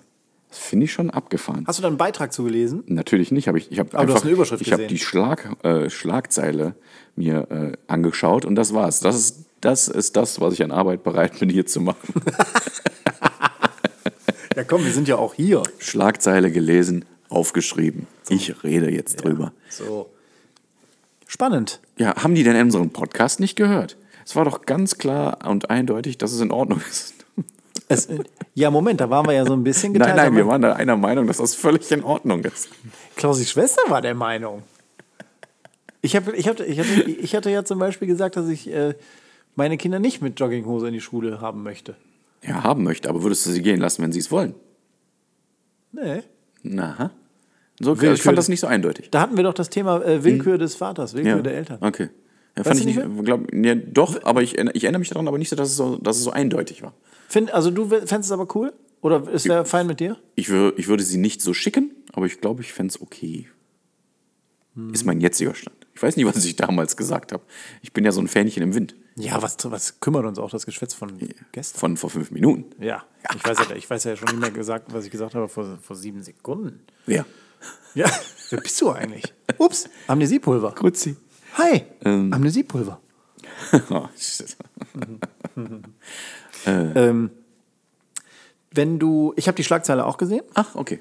das finde ich schon abgefahren. Hast du da einen Beitrag zugelesen? Natürlich nicht, aber ich, ich habe du einfach hast eine Überschrift ich habe die Schlag, äh, Schlagzeile mir äh, angeschaut und das war's. Das ist, das ist das, was ich an Arbeit bereit bin, hier zu machen. [laughs] Ja, komm, wir sind ja auch hier. Schlagzeile gelesen, aufgeschrieben. Ich rede jetzt drüber. So. Spannend. Ja, haben die denn unseren Podcast nicht gehört? Es war doch ganz klar und eindeutig, dass es in Ordnung ist. Es, ja, Moment, da waren wir ja so ein bisschen Nein, geteilt. nein, wir aber waren da einer Meinung, dass das völlig in Ordnung ist. Klausis Schwester war der Meinung. Ich, hab, ich, hab, ich, hatte, ich hatte ja zum Beispiel gesagt, dass ich äh, meine Kinder nicht mit Jogginghose in die Schule haben möchte. Ja, haben möchte, aber würdest du sie gehen lassen, wenn sie es wollen? Nee. Na. So, ich Willkür- fand das nicht so eindeutig. Da hatten wir doch das Thema äh, Willkür des Vaters, Willkür Ja. der Eltern. Okay. Ja, fand ich nicht glaub, ja, doch, aber ich, erinnere- ich erinnere mich daran, aber nicht so, dass es so, dass es so eindeutig war. Find, also du fändest es aber cool? Oder ist der fein mit dir? Ich, wür, ich würde sie nicht so schicken, aber ich glaube, ich fände es okay. Hm. Ist mein jetziger Stand. Ich weiß nicht, was ich damals gesagt habe. Ich bin ja so ein Fähnchen im Wind. Ja, was, was kümmert uns auch das Geschwätz von gestern? Von vor fünf Minuten. Ja, ich weiß ja, ich weiß ja schon nicht mehr gesagt, was ich gesagt habe vor, vor sieben Sekunden. Ja. Ja, wer bist du eigentlich? Ups, Amnesiepulver. Grüezi. Hi, Amnesiepulver. [laughs] Oh, shit. [laughs] Ähm, wenn du, ich habe die Schlagzeile auch gesehen, Ach, okay.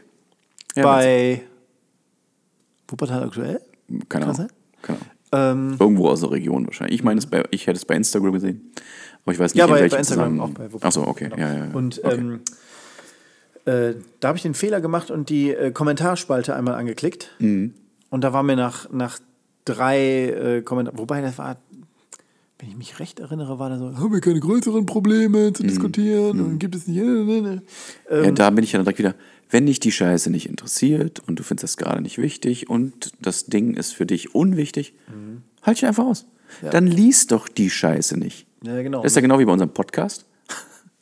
Ja, bei Wuppertal aktuell. Keine Ahnung. Keine Ahnung. Ähm, Irgendwo aus der Region wahrscheinlich. Ich meine, es bei, ich hätte es bei Instagram gesehen. Aber ich weiß nicht, ja, in bei, welchem bei Instagram auch bei Wuppertal. Achso, okay. Genau. Ja, ja, ja. Und okay. ähm, äh, da habe ich den Fehler gemacht und die äh, Kommentarspalte einmal angeklickt. Mhm. Und da war mir nach, nach drei äh, Kommentaren, wobei das war, wenn ich mich recht erinnere, war da so, haben wir keine größeren Probleme Mhm. zu diskutieren und gibt es nicht. Ähm, ja, da bin ich ja dann direkt wieder, wenn dich die Scheiße nicht interessiert und du findest das gerade nicht wichtig und das Ding ist für dich unwichtig, halt dich einfach aus. Dann lies doch die Scheiße nicht. Ja, genau. Das ist ja genau wie bei unserem Podcast.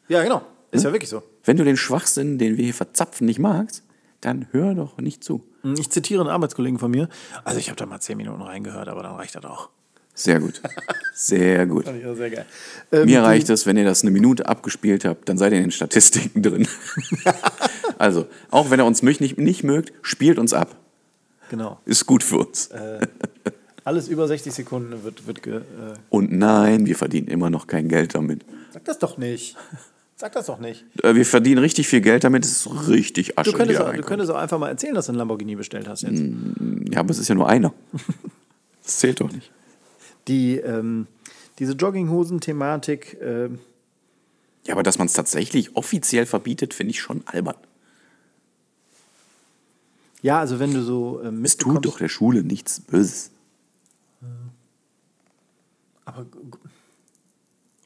Ja, genau. Ist ja wirklich so. Wenn du den Schwachsinn, den wir hier verzapfen, nicht magst, dann hör doch nicht zu. Ich zitiere einen Arbeitskollegen von mir. Also ich habe da mal zehn Minuten reingehört, aber dann reicht das auch. Sehr gut. Sehr gut. Ja, sehr geil. Mir reicht es, wenn ihr das eine Minute abgespielt habt, dann seid ihr in den Statistiken drin. [laughs] also, auch wenn ihr uns mich nicht, nicht mögt, spielt uns ab. Genau. Ist gut für uns. Alles über 60 Sekunden wird, wird ge, äh, Und nein, wir verdienen immer noch kein Geld damit. Sag das doch nicht. Sag das doch nicht. Äh, Wir verdienen richtig viel Geld damit, es ist richtig Asche. Du könntest, auch, du könntest auch einfach mal erzählen, dass du einen Lamborghini bestellt hast jetzt. Ja, aber es ist ja nur einer. [laughs] Das zählt doch nicht. Die, ähm, diese Jogginghosen-Thematik, ähm, Ja, aber dass man es tatsächlich offiziell verbietet, finde ich schon albern. ja, also wenn du so ähm, Es tut doch der Schule nichts Böses. Aber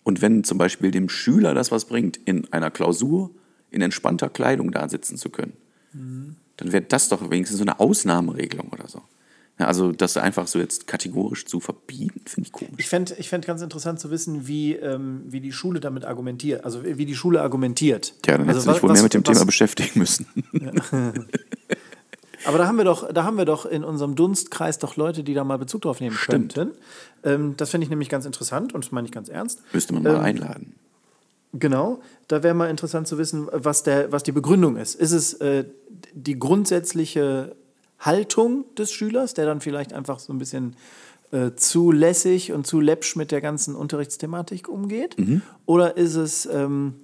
Und wenn zum Beispiel dem Schüler das was bringt, in einer Klausur in entspannter Kleidung da sitzen zu können, dann wäre das doch wenigstens so eine Ausnahmeregelung oder so. Ja, also das einfach so jetzt kategorisch zu verbieten, finde ich komisch. ich fände ich fänd ganz interessant zu wissen, wie, ähm, wie die Schule damit argumentiert. Also wie die Schule argumentiert. Tja, dann also hättest du dich wohl was- mehr mit dem was- Thema beschäftigen müssen. [laughs] Aber da haben wir doch, da haben wir doch in unserem Dunstkreis doch Leute, die da mal Bezug drauf nehmen Stimmt. könnten. Ähm, das finde ich nämlich ganz interessant und das meine ich ganz ernst. Müsste man mal Ähm, einladen. Genau, da wäre mal interessant zu wissen, was, der, was die Begründung ist. Ist es äh, die grundsätzliche Haltung des Schülers, der dann vielleicht einfach so ein bisschen äh, zu lässig und zu läppsch mit der ganzen Unterrichtsthematik umgeht? Oder ist es, ähm,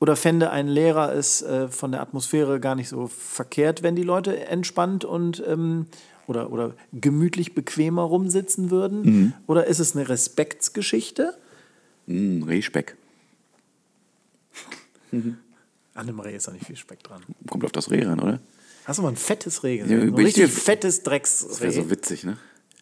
oder fände ein Lehrer es äh, von der Atmosphäre gar nicht so verkehrt, wenn die Leute entspannt und ähm, oder, oder gemütlich bequemer rumsitzen würden? Oder ist es eine Respektsgeschichte? Mm, Rehspeck. [laughs] An dem Reh ist da nicht viel Speck dran. Kommt auf das Reh ran, oder? Hast du mal ein fettes Reh Ja, ein richtig fettes Das wäre Drecksreh. so witzig, ne?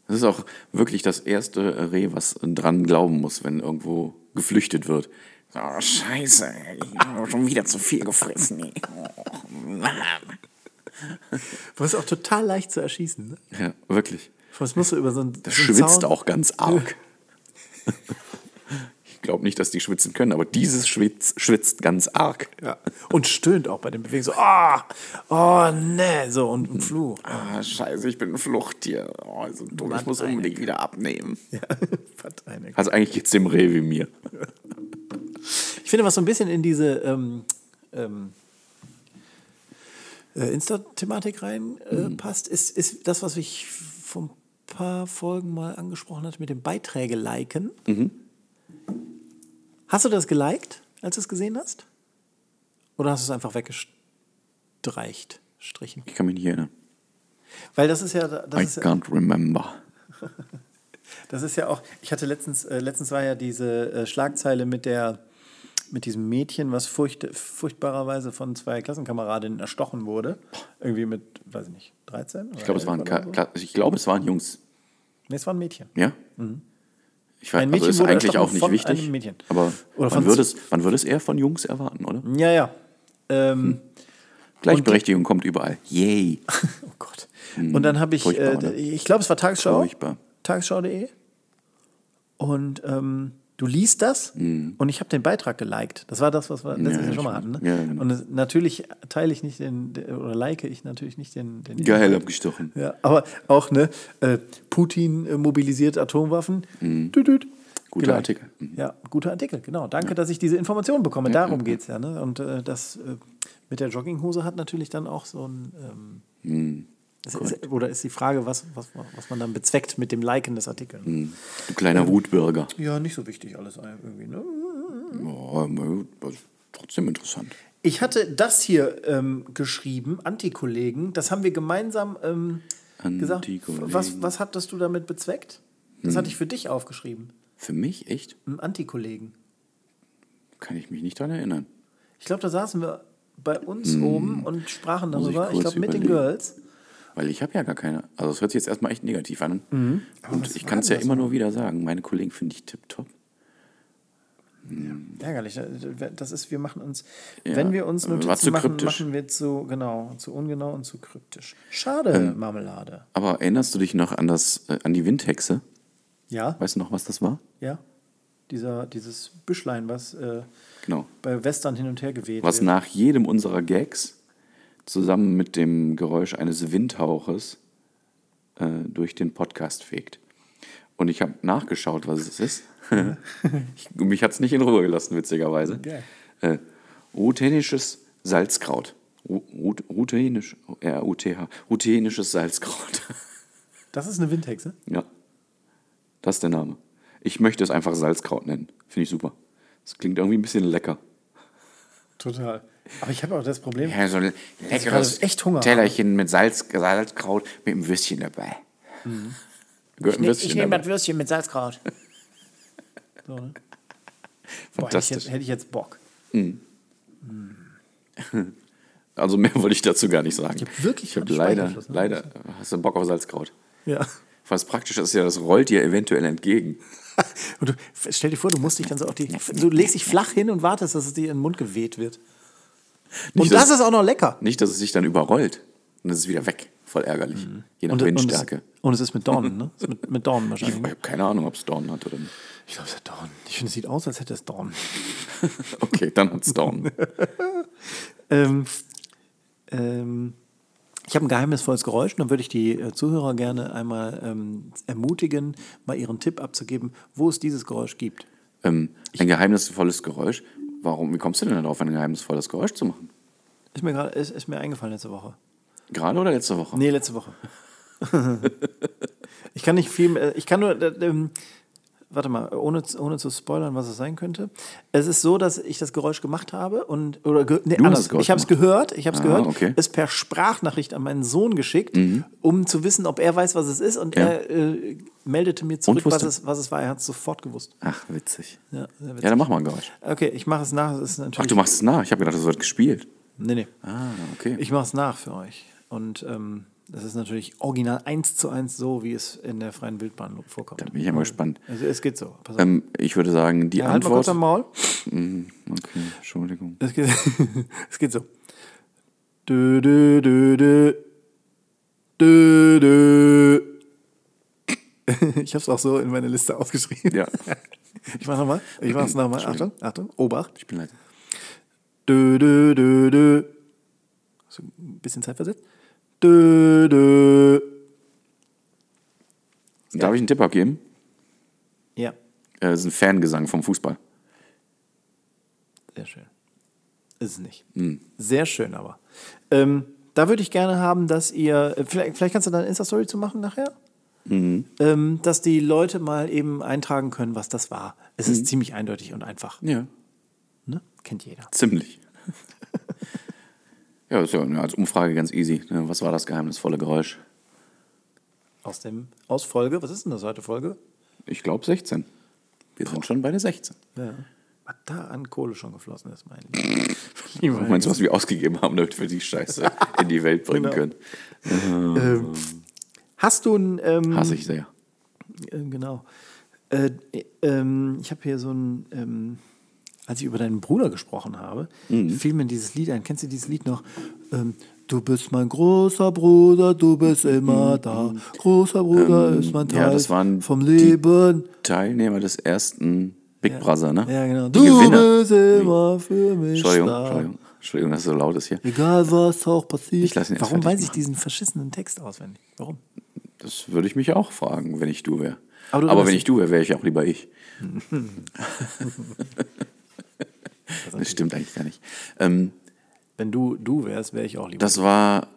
Das ist auch wirklich das erste Reh, was dran glauben muss, wenn irgendwo geflüchtet wird. Oh, scheiße, ich habe schon wieder zu viel gefressen. Oh, Mann. Das ist auch total leicht zu erschießen. Ne? Ja, wirklich. Das musst du über so ein Das so einen schwitzt Zaun- auch ganz arg. [laughs] ich glaube nicht, dass die schwitzen können, aber dieses schwitzt, schwitzt ganz arg. Ja. Und stöhnt auch bei den Bewegungen so, ah, oh, ne, so und ein Fluch. Ah, scheiße, ich bin ein Fluchttier. Oh, so dumm, ich muss unbedingt wieder abnehmen. Ja, [laughs] Also eigentlich geht's dem Reh wie mir. Ich finde, was so ein bisschen in diese ähm, ähm, äh, Insta-Thematik reinpasst, äh, passt, ist, ist das, was ich vor ein paar Folgen mal angesprochen hatte mit dem Beiträge liken. Hast du das geliked, als du es gesehen hast? Oder hast du es einfach weggestreicht, strichen? Ich kann mich nicht erinnern. Weil das ist ja, I das ist ja, can't remember. [laughs] das ist ja auch, ich hatte letztens, äh, letztens war ja diese äh, Schlagzeile mit der, mit diesem Mädchen, was furcht, furchtbarerweise von zwei Klassenkameradinnen erstochen wurde. Irgendwie mit, weiß ich nicht, 13? Ich glaube, es waren, ich glaube, es waren Jungs. Nee, es war ein Mädchen. Ja? Ich weiß, Ein Mädchen also ist eigentlich auch nicht von wichtig. einem Mädchen. Aber Oder man würde, es, man würde es eher von Jungs erwarten, oder? Ja, ja. Ähm, Gleichberechtigung kommt überall. Yay. [laughs] Oh Gott. Und dann habe ich, äh, oder? ich glaube, es war Tagesschau. Furchtbar. Tagesschau.de. Und ähm, du liest das und ich habe den Beitrag geliked. Das war das, was wir letztes Mhm. Ja, Jahr schon mal hatten. Ne? Ja, genau. Und natürlich teile ich nicht den, oder like ich natürlich nicht den. den Geil abgestochen. Ja, aber auch, ne, äh, Putin mobilisiert Atomwaffen. Düt, düt. Guter Genau. Artikel. Mhm. Ja, guter Artikel, genau. Danke, dass ich diese Information bekomme. Darum geht es ja. Ne? Und äh, das äh, mit der Jogginghose hat natürlich dann auch so ein. Ähm, Mhm. Ist, oder ist die Frage, was, was, was man dann bezweckt mit dem Liken des Artikels? Du kleiner Wutbürger. Ja, nicht so wichtig alles irgendwie. Ne? Ist trotzdem interessant. Ich hatte das hier ähm, geschrieben, Antikollegen. Das haben wir gemeinsam ähm, gesagt. Antikollegen. Was, was hattest du damit bezweckt? Das hatte ich für dich aufgeschrieben. Für mich echt? Ein Antikollegen. Kann ich mich nicht dran erinnern. Ich glaube, da saßen wir bei uns oben und sprachen Muss ich darüber. Ich, kurz glaube, mit den. Girls. Weil ich habe ja gar keine. Also es hört sich jetzt erstmal echt negativ an. Mhm. Und ich kann es ja immer nur wieder sagen. Meine Kollegen finde ich tipptopp. Ärgerlich. Das ist, wir machen uns, Ja, wenn wir uns Notizen zu machen, kryptisch. machen wir zu, genau, zu ungenau und zu kryptisch. Schade, Ähm. Marmelade. Aber erinnerst du dich noch an, das, äh, an die Windhexe? Ja, Weißt du noch, was das war? ja. Dieser, dieses Büschlein, was äh, Genau. bei Western hin und her geweht Was wird. nach jedem unserer Gags zusammen mit dem Geräusch eines Windhauches äh, durch den Podcast fegt. Und ich habe nachgeschaut, was es ist. [laughs] ich, mich hat es nicht in Ruhe gelassen, witzigerweise. Geil. Äh, ruthenisches Salzkraut. Ru- Rut- Ruthenisch, R-U-T-H. Ruthenisches Salzkraut. [laughs] Das ist eine Windhexe. ja. Das ist der Name. Ich möchte es einfach Salzkraut nennen. Finde ich super. Das klingt irgendwie ein bisschen lecker. Total. Aber ich habe auch das Problem. Ja, so ein leckeres echt Hunger Tellerchen mit Salz, Salzkraut mit einem Würstchen dabei. Gehört ein Würstchen Ich nehme das Würstchen mit Salzkraut. [laughs] So, ne? Boah, hätte, ich Fantastisch. jetzt, hätte ich jetzt Bock. Also mehr wollte ich dazu gar nicht sagen. Ich hab wirklich Ich habe gerade leider, ne? leider, hast du Bock auf Salzkraut. Ja. Was praktisch ist ja, das rollt dir eventuell entgegen. [laughs] Und du, stell dir vor, du musst dich dann so auf die. Du legst dich flach hin und wartest, dass es dir in den Mund geweht wird. Und Nicht, das dass- ist auch noch lecker. Nicht, dass es sich dann überrollt. Und dann ist es wieder weg. Voll ärgerlich. Je nach Mhm. Und, und, Windstärke. es, und es ist mit Dornen, ne? Es mit, mit Dornen Ich wahrscheinlich. habe ne? keine Ahnung, ob es Dornen hat oder nicht. Ich glaube, es hat Dornen. Ich finde, es sieht aus, als hätte es Dornen. [laughs] Okay, dann hat es Dornen. [laughs] Ähm, ähm, Ich habe ein geheimnisvolles Geräusch, dann würde ich die äh, Zuhörer gerne einmal ähm, ermutigen, mal ihren Tipp abzugeben, wo es dieses Geräusch gibt. Ähm, ein geheimnisvolles Geräusch. Warum, wie kommst du denn darauf, ein geheimnisvolles Geräusch zu machen? Ist mir gerade ist, ist mir eingefallen letzte Woche. Gerade oder letzte Woche? Nee, letzte Woche. [laughs] ich kann nicht viel, äh, ich kann nur, äh, ähm, warte mal, ohne, ohne zu spoilern, was es sein könnte. Es ist so, dass ich das Geräusch gemacht habe und, oder, ge, nee, anders. ich habe es gehört, ich habe es Ah, gehört, okay. Mhm. es per Sprachnachricht an meinen Sohn geschickt, um zu wissen, ob er weiß, was es ist und Ja. er äh, meldete mir zurück, was es, was es war. Er hat es sofort gewusst. Ach, witzig. Ja, witzig. Ja, dann mach mal ein Geräusch. Okay, ich mache es nach. Es Ach, du machst es nach. Ich habe gedacht, das wird gespielt. Nee, nee. Ah, okay. Ich mache es nach für euch. Und ähm, das ist natürlich original eins zu eins so, wie es in der freien Wildbahn vorkommt. da bin ich ja mal gespannt. Also es geht so. Ähm, ich würde sagen, die ja, halt mal kurz Antwort. am Maul. Mhm, okay, Entschuldigung. Es geht, [laughs] es geht so. Dö, dö, dö, dö. Dö, dö. [laughs] Ich habe es auch so in meine Liste aufgeschrieben. Ja, Ich mache nochmal. Ich mache es nochmal. Achtung, Achtung. Obacht. ich bin leid. Dö, dö, dö, dö. So ein bisschen Zeit versetzt. Dö, dö. Darf ich einen Tipp abgeben? Ja, Äh, Das ist ein Fangesang vom Fußball. sehr schön. Ist es nicht. Sehr schön aber. Ähm, da würde ich gerne haben, dass ihr, äh, vielleicht, vielleicht kannst du da eine Insta-Story zu machen nachher, ähm, dass die Leute mal eben eintragen können, was das war. Es ist ziemlich eindeutig und einfach. Ja, Ne? Kennt jeder. ziemlich. Ja, ist ja als Umfrage ganz easy. ne? Was war das geheimnisvolle Geräusch? Aus dem, aus Folge, was ist denn das heute Folge? Ich glaube 16. Wir sind schon bei der 16. Ja. Was da an Kohle schon geflossen ist, mein Lieber. [laughs] Du meinst, was wir ausgegeben haben, damit wir die Scheiße in die Welt bringen Genau. können? ähm, hast du ein, ähm, Hasse ich sehr. Ähm, genau. Äh, ähm, ich habe hier so ein, ähm, als ich über deinen Bruder gesprochen habe, Mhm. fiel mir dieses Lied ein. Kennst du dieses Lied noch? Ähm, du bist mein großer Bruder, du bist immer da. Großer Bruder ist mein Mhm. ja, Teil das waren vom Leben. Teilnehmer des ersten Big Brother, ne? Ja, genau. Die Du Gewinner. bist immer für mich Entschuldigung, da. Entschuldigung, Entschuldigung, dass es so laut ist hier. Egal was auch passiert. Warum weiß ich machen. diesen verschissenen Text auswendig? Warum? Das würde ich mich auch fragen, wenn ich du wäre. Aber Aber, wenn ich du wäre, wäre ich auch lieber ich. [laughs] [laughs] das stimmt eigentlich gar nicht. Ähm, Wenn du du wärst, wäre ich auch lieber. das war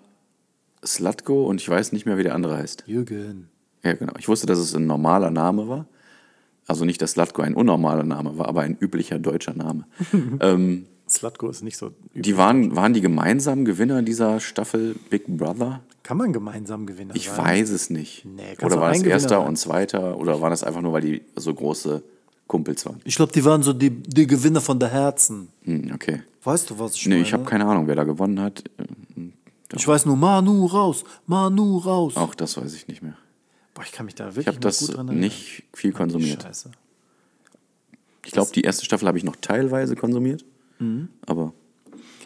Slatko und ich weiß nicht mehr, wie der andere heißt. Jürgen. Ja, genau. Ich wusste, dass es ein normaler Name war. Also nicht, dass Slatko ein unnormaler Name war, aber ein üblicher deutscher Name. [laughs] ähm, Slatko ist nicht so üblich. die waren, waren die gemeinsamen Gewinner dieser Staffel Big Brother? Kann man gemeinsam Gewinner Ich sein? weiß es nicht. Nee, oder war das erster sein? und zweiter? Oder war das einfach nur, weil die so große Kumpels waren? Ich glaube, die waren so die, die Gewinner von der Herzen. Hm, okay. Weißt du, was ich Nee, meine? ich habe keine Ahnung, wer da gewonnen hat. Ähm, Ich weiß nur, Manu raus, Manu raus. Auch das weiß ich nicht mehr. Boah, ich kann mich da Ich wirklich habe noch das gut dran erinnern. nicht viel konsumiert. Scheiße. Ich glaube, die erste Staffel habe ich noch teilweise konsumiert. Mhm. Aber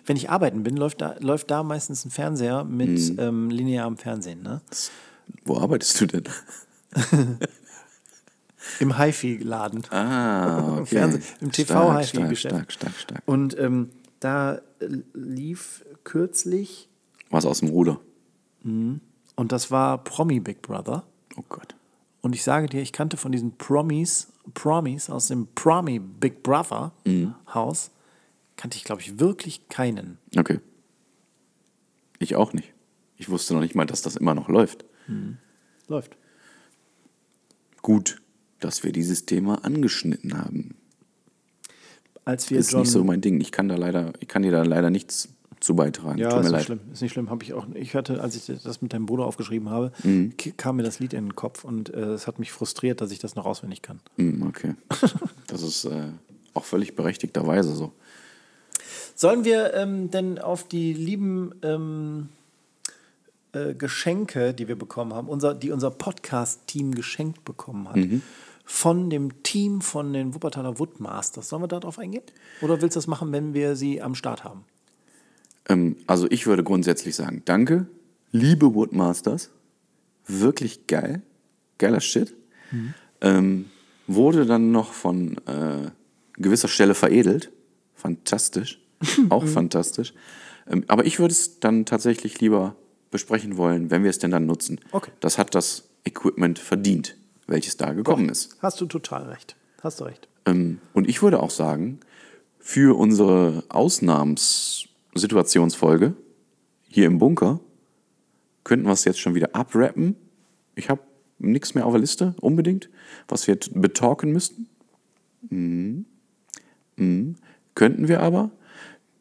Wenn ich arbeiten bin, läuft da, läuft da meistens ein Fernseher mit Mhm. ähm, linearem Fernsehen. Ne? wo arbeitest du denn? [laughs] Im HiFi-Laden. Ah, [laughs] Im okay. Fernsehen, im Stark, TV-HiFi-Geschäft. Stark, stark, stark, stark. Und ähm, da äh, lief kürzlich, Was aus dem Ruder? und das war Promi Big Brother. Oh Gott. Und ich sage dir, ich kannte von diesen Promis, Promis aus dem Promi Big Brother Mhm. Haus, kannte ich, glaube ich, wirklich keinen. Okay. Ich auch nicht. Ich wusste noch nicht mal, dass das immer noch läuft. Läuft. Gut, dass wir dieses Thema angeschnitten haben. Als wir Ist John, nicht so mein Ding. Ich kann da leider, ich kann dir da leider nichts zu beitragen. ja, Tut ist mir nicht leid. schlimm, ist nicht schlimm. Habe ich auch. Ich hatte, als ich das mit deinem Bruder aufgeschrieben habe, Mhm. kam mir das Lied in den Kopf und äh, es hat mich frustriert, dass ich das noch auswendig kann. Hm, okay. [laughs] Das ist äh, auch völlig berechtigterweise so. Sollen wir ähm, denn auf die lieben ähm, äh, Geschenke, die wir bekommen haben, unser, die unser Podcast-Team geschenkt bekommen hat, von dem Team von den Wuppertaler Woodmasters, sollen wir darauf eingehen? Oder willst du das machen, wenn wir sie am Start haben? Ähm, also ich würde grundsätzlich sagen, danke, liebe Woodmasters, wirklich geil, geiler Shit. Ähm, wurde dann noch von äh, gewisser Stelle veredelt, fantastisch, [laughs] auch fantastisch. Ähm, aber ich würde es dann tatsächlich lieber besprechen wollen, wenn wir es denn dann nutzen. Okay. Das hat das Equipment verdient, welches da gekommen ist. Hast du total recht. Hast du recht. Ähm, und ich würde auch sagen, für unsere Ausnahmssituationsfolge hier im Bunker könnten wir es jetzt schon wieder abrappen. Ich habe nichts mehr auf der Liste, unbedingt, was wir betalken müssten. Mhm. Mhm. Könnten wir aber,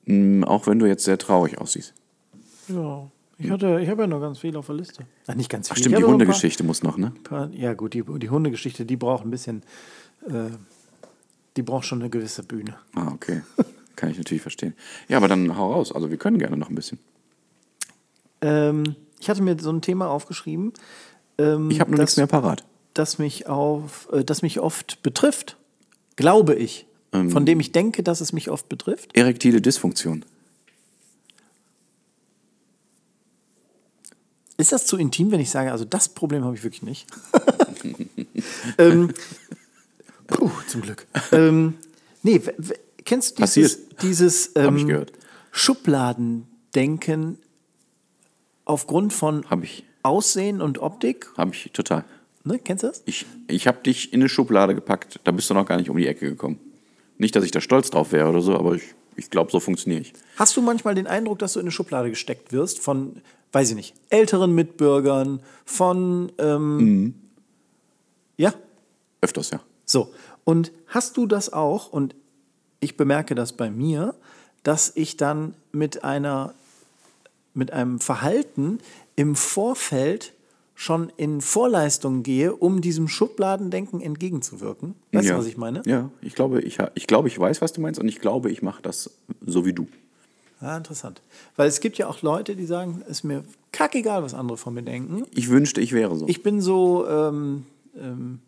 Mhm, auch wenn du jetzt sehr traurig aussiehst. Ja. Ich, hatte, ich habe ja noch ganz viel auf der Liste. Ach, nicht ganz viel. Ach stimmt, die Hundegeschichte muss noch, ne? Paar, ja, gut, die, die Hundegeschichte, die braucht ein bisschen. Äh, die braucht schon eine gewisse Bühne. Ah, okay. Kann ich natürlich verstehen. Ja, aber dann hau raus. Also wir können gerne noch ein bisschen. Ähm, ich hatte mir so ein Thema aufgeschrieben. Ähm, Ich habe nur nichts mehr parat. das mich auf, äh, das mich oft betrifft, glaube ich, Ähm. von dem ich denke, dass es mich oft betrifft. Erektile Dysfunktion. Ist das zu intim, wenn ich sage, also das Problem habe ich wirklich nicht? [laughs] ähm, puh, zum Glück. ähm, nee, kennst du dieses, dieses ähm. Schubladendenken aufgrund von. Aussehen und Optik? Habe ich total. Ne, kennst du das? Ich, ich habe dich in eine Schublade gepackt, da bist du noch gar nicht um die Ecke gekommen. Nicht, dass ich da stolz drauf wäre oder so, aber ich, ich glaube, so funktioniere ich. Hast du manchmal den Eindruck, dass du in eine Schublade gesteckt wirst von, weiß ich nicht, älteren Mitbürgern, von, ähm, Mhm. ja, Öfters, ja. so. Und hast du das auch, und ich bemerke das bei mir, dass ich dann mit einer, mit einem Verhalten im Vorfeld schon in Vorleistung gehe, um diesem Schubladendenken entgegenzuwirken. Weißt ja. du, was ich meine? Ja, ich glaube, ich, ich glaube, ich weiß, was du meinst und ich glaube, ich mache das so wie du. Ah, interessant. Weil es gibt ja auch Leute, die sagen, es ist mir kackegal, was andere von mir denken. Ich wünschte, ich wäre so. Ich bin so, ähm, ähm,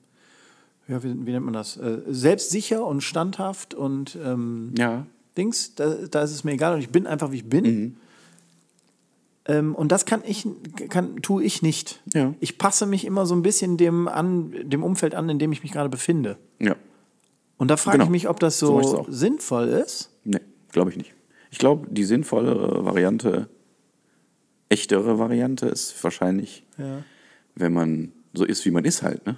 ja, wie, wie nennt man das? Äh, selbstsicher und standhaft und ähm, ja. Dings, da, da ist es mir egal und ich bin einfach, wie ich bin. Mhm. Ähm, und das kann ich, kann, tue ich nicht. Ja. Ich passe mich immer so ein bisschen dem, an, dem Umfeld an, in dem ich mich gerade befinde. Ja. Und da frage Genau. ich mich, ob das So so sinnvoll ist. Nee, glaube ich nicht. Ich glaube, die sinnvollere Variante, echtere Variante ist wahrscheinlich, Ja. wenn man so ist, wie man ist halt, ne?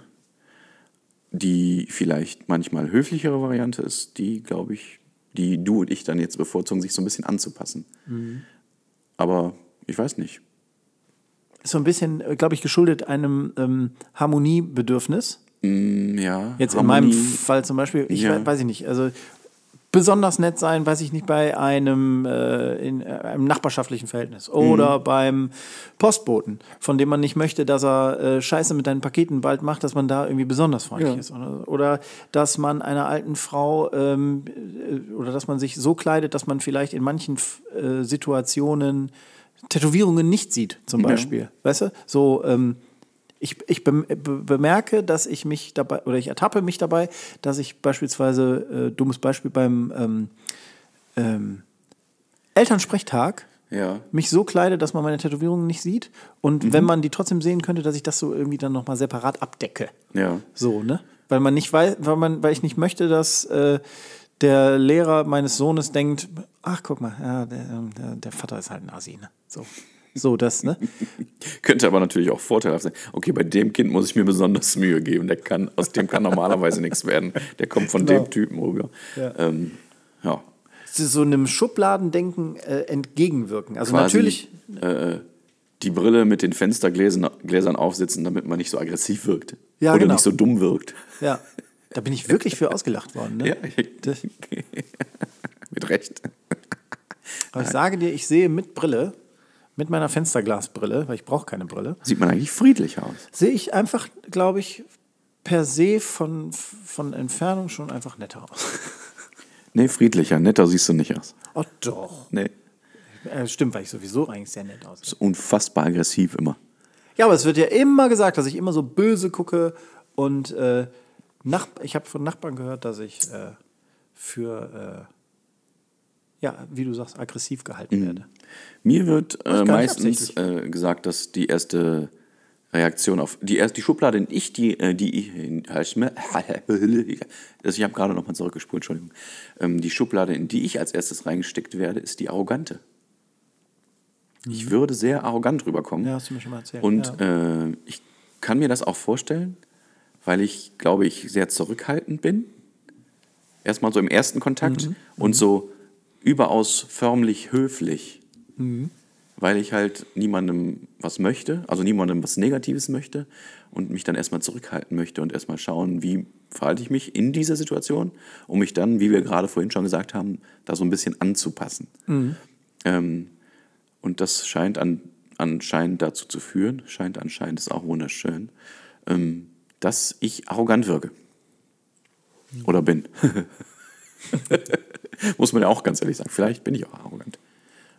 Die vielleicht manchmal höflichere Variante ist, die, glaube ich, die du und ich dann jetzt bevorzugen, sich so ein bisschen anzupassen. Aber ich weiß nicht. Ist so ein bisschen, glaube ich, geschuldet einem ähm, Harmoniebedürfnis. Mm, Ja. Jetzt in meinem Harmonie- Fall zum Beispiel, ich Ja. we- weiß ich nicht, also besonders nett sein, weiß ich nicht, bei einem, äh, in, äh, einem nachbarschaftlichen Verhältnis oder Mhm. beim Postboten, von dem man nicht möchte, dass er äh, Scheiße mit deinen Paketen bald macht, dass man da irgendwie besonders freundlich Ja. ist. Oder, oder dass man einer alten Frau ähm, äh, oder dass man sich so kleidet, dass man vielleicht in manchen äh, Situationen Tätowierungen nicht sieht, zum Beispiel. Weißt du? So, ähm, ich, ich be bemerke, dass ich mich dabei, oder ich ertappe mich dabei, dass ich beispielsweise, äh, dummes Beispiel beim ähm, ähm, Elternsprechtag Ja. mich so kleide, dass man meine Tätowierungen nicht sieht. Und Mhm. wenn man die trotzdem sehen könnte, dass ich das so irgendwie dann nochmal separat abdecke. Ja. So, ne? Weil man nicht weiß, weil man, weil ich nicht möchte, dass äh, der Lehrer meines Sohnes denkt, ach guck mal, ja, der, ähm, der, der Vater ist halt ein Asi, ne? So. So, das, ne? [laughs] Könnte aber natürlich auch vorteilhaft sein. Okay, bei dem Kind muss ich mir besonders Mühe geben. Der kann, aus dem kann normalerweise [laughs] nichts werden. Der kommt von Genau. dem Typen rüber. Ja. Ähm, ja. so einem Schubladendenken äh, entgegenwirken. Also Quasi, natürlich, Äh, die Brille mit den Fenstergläsern Gläsern aufsitzen, damit man nicht so aggressiv wirkt. Ja, Oder genau. nicht so dumm wirkt. ja, da bin ich wirklich für ausgelacht worden. Ne? [laughs] Ja, mit Recht. aber ich sage dir, ich sehe mit Brille, mit meiner Fensterglasbrille, weil ich brauche keine Brille, Sieht man eigentlich friedlich aus. sehe ich einfach, glaube ich, per se von, von Entfernung schon einfach netter aus. [laughs] Nee, friedlicher, netter siehst du nicht aus. Oh doch. Nee, Äh, stimmt, weil ich sowieso eigentlich sehr nett aussehe. ist unfassbar aggressiv immer. Ja, aber es wird ja immer gesagt, dass ich immer so böse gucke und äh, ich habe von Nachbarn gehört, dass ich äh, für, äh, ja, wie du sagst, aggressiv gehalten werde. Mir wird äh, meistens äh, gesagt, dass die erste Reaktion auf die erste die Schublade, in ich die äh, die ich das ich [laughs] habe gerade noch mal zurückgespult, Entschuldigung. Ähm, die Schublade, in die ich als erstes reingesteckt werde, ist die arrogante. Ich würde sehr arrogant rüberkommen. Ja, hast du mir schon mal erzählt. Und ja. äh, ich kann mir das auch vorstellen, weil ich, glaube ich, sehr zurückhaltend bin. Erstmal so im ersten Kontakt Mhm. und so überaus förmlich höflich. Mhm. Weil ich halt niemandem was möchte, also niemandem was Negatives möchte und mich dann erstmal zurückhalten möchte und erstmal schauen, wie verhalte ich mich in dieser Situation, um mich dann, wie wir gerade vorhin schon gesagt haben, da so ein bisschen anzupassen. Ähm, und das scheint an, anscheinend dazu zu führen, scheint anscheinend, ist auch wunderschön, ähm, dass ich arrogant wirke. Oder bin. [laughs] [laughs] Muss man ja auch ganz ehrlich sagen. Vielleicht bin ich auch arrogant.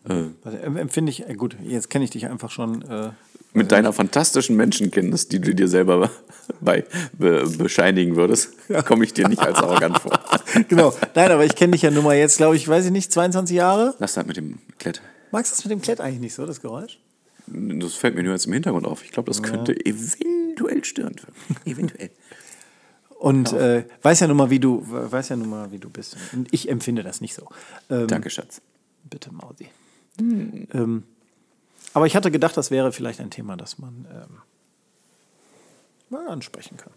Em- empfinde ich, äh, gut, jetzt kenne ich dich einfach schon. Äh, Mit deiner fantastischen Menschenkenntnis, die du dir selber [laughs] bei be, bescheinigen würdest, komme ich dir nicht als arrogant vor. [laughs] genau. Nein, aber ich kenne dich ja nun mal jetzt, glaube ich, weiß ich nicht, 22 Jahre. Lass das mit dem Klett. Magst du das mit dem Klett eigentlich nicht so, das Geräusch? Das fällt mir nur jetzt im Hintergrund auf. Ich glaube, das könnte eventuell störend wirken. Eventuell. Und äh, weiß ja nun mal, wie du, weiß ja nun mal, wie du bist. Und ich empfinde das nicht so. Ähm, Danke, Schatz. Bitte, Mausi. Ähm, aber ich hatte gedacht, das wäre vielleicht ein Thema, das man ähm, mal ansprechen kann.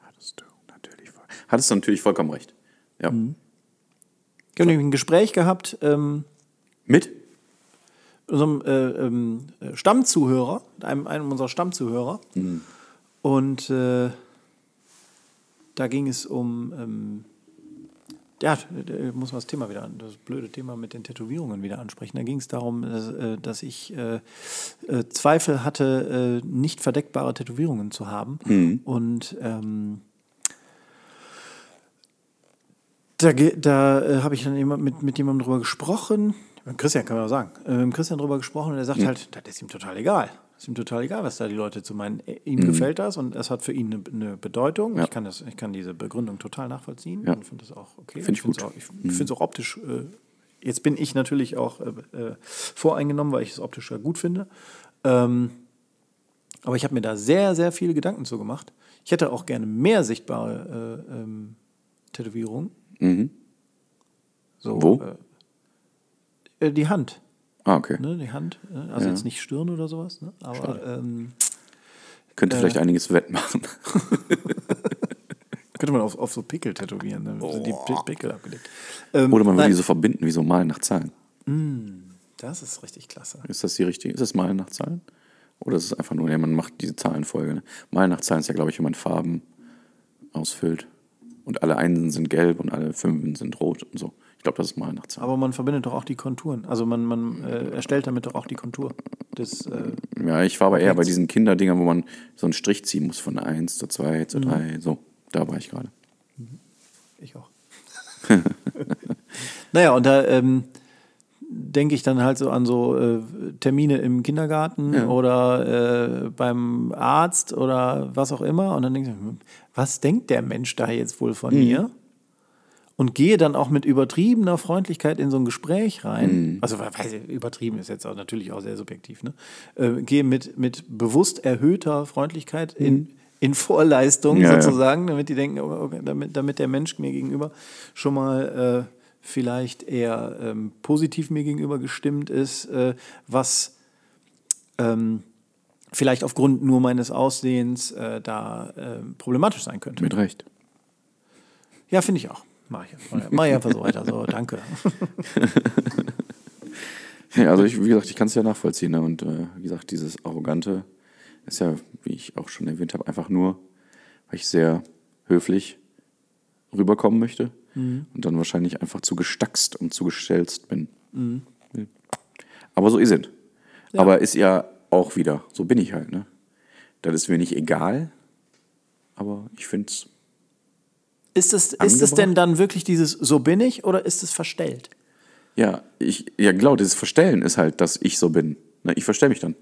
Hattest du natürlich, hattest du natürlich vollkommen recht. Ja. Wir haben nämlich ein Gespräch gehabt ähm, Mit? unserem äh, äh, Stammzuhörer, einem, einem unserer Stammzuhörer. Und äh, da ging es um, ähm, ja, muss man das Thema wieder, das blöde Thema mit den Tätowierungen wieder ansprechen. Da ging es darum, dass, äh, dass ich äh, äh, Zweifel hatte, äh, nicht verdeckbare Tätowierungen zu haben. Und ähm, da, da äh, habe ich dann jemand, mit, mit jemandem drüber gesprochen. Mit Christian kann man auch sagen. Mit Christian drüber gesprochen und er sagt halt, das ist ihm total egal. Ist ihm total egal, was da die Leute zu meinen. Äh, Ihm gefällt das und es hat für ihn eine, eine Bedeutung. Ja. Ich, kann das, ich kann diese Begründung total nachvollziehen Ja. und finde das auch okay. Find ich find's gut. Auch, ich finde es auch optisch. Äh, jetzt bin ich natürlich auch äh, äh, voreingenommen, weil ich es optisch ja gut finde. Ähm, aber ich habe mir da sehr, sehr viele Gedanken zu gemacht. Ich hätte auch gerne mehr sichtbare äh, ähm, Tätowierungen. So, Wo? Äh, die Hand. Ah, okay. Ne, die Hand. äh, Also Ja. jetzt nicht Stirn oder sowas. Ne? Aber ähm, Könnte vielleicht einiges wettmachen. [laughs] könnte man auf, auf so Pickel tätowieren. Ne? Also die Pi- Pickel abgedeckt. Ähm, Oder man würde die so verbinden, wie so Malen nach Zahlen. Das ist richtig klasse. Ist das die richtige? Ist das Malen nach Zahlen? Oder ist es einfach nur, ja, man macht diese Zahlenfolge. Ne? Malen nach Zahlen ist ja, glaube ich, wenn man Farben ausfüllt. Und alle Einsen sind gelb und alle Fünfen sind rot und so. Ich glaube, das ist Malen nach Zahlen. Aber man verbindet doch auch die Konturen. Also man, man äh, erstellt damit doch auch die Kontur. Des, äh, Ja, ich war aber eher bei diesen Kinderdingern, wo man so einen Strich ziehen muss von 1 zu 2 zu 3. So, da war ich gerade. Ich auch. [laughs] naja, und da ähm, denke ich dann halt so an so äh, Termine im Kindergarten oder äh, beim Arzt oder was auch immer. Und dann denke ich, was denkt der Mensch da jetzt wohl von mir? Und gehe dann auch mit übertriebener Freundlichkeit in so ein Gespräch rein. Also, weiß ich, übertrieben ist jetzt auch natürlich auch sehr subjektiv. Ne? Äh, gehe mit, mit bewusst erhöhter Freundlichkeit in, in Vorleistung Ja, ja. sozusagen, damit die denken, oh, okay, damit, damit der Mensch mir gegenüber schon mal äh, vielleicht eher ähm, positiv mir gegenüber gestimmt ist, äh, was ähm, vielleicht aufgrund nur meines Aussehens äh, da äh, problematisch sein könnte. Mit Recht. Ja, finde ich auch. Mach ich, mach ich- einfach so weiter. So, danke. [laughs] Ja, also ich, wie gesagt, ich kann es ja nachvollziehen. Ne? Und äh, wie gesagt, dieses Arrogante ist ja, wie ich auch schon erwähnt habe, einfach nur, weil ich sehr höflich rüberkommen möchte und dann wahrscheinlich einfach zu gestackst und zu gestelzt bin. Ja. Aber so ist es. Aber ist ja auch wieder, so bin ich halt. Ne? Das ist mir nicht egal, aber ich finde es Ist es, ist es denn dann wirklich dieses So bin ich oder ist es verstellt? Ja, ich, ja, genau, dieses Verstellen ist halt, dass ich so bin. Ich verstelle mich dann.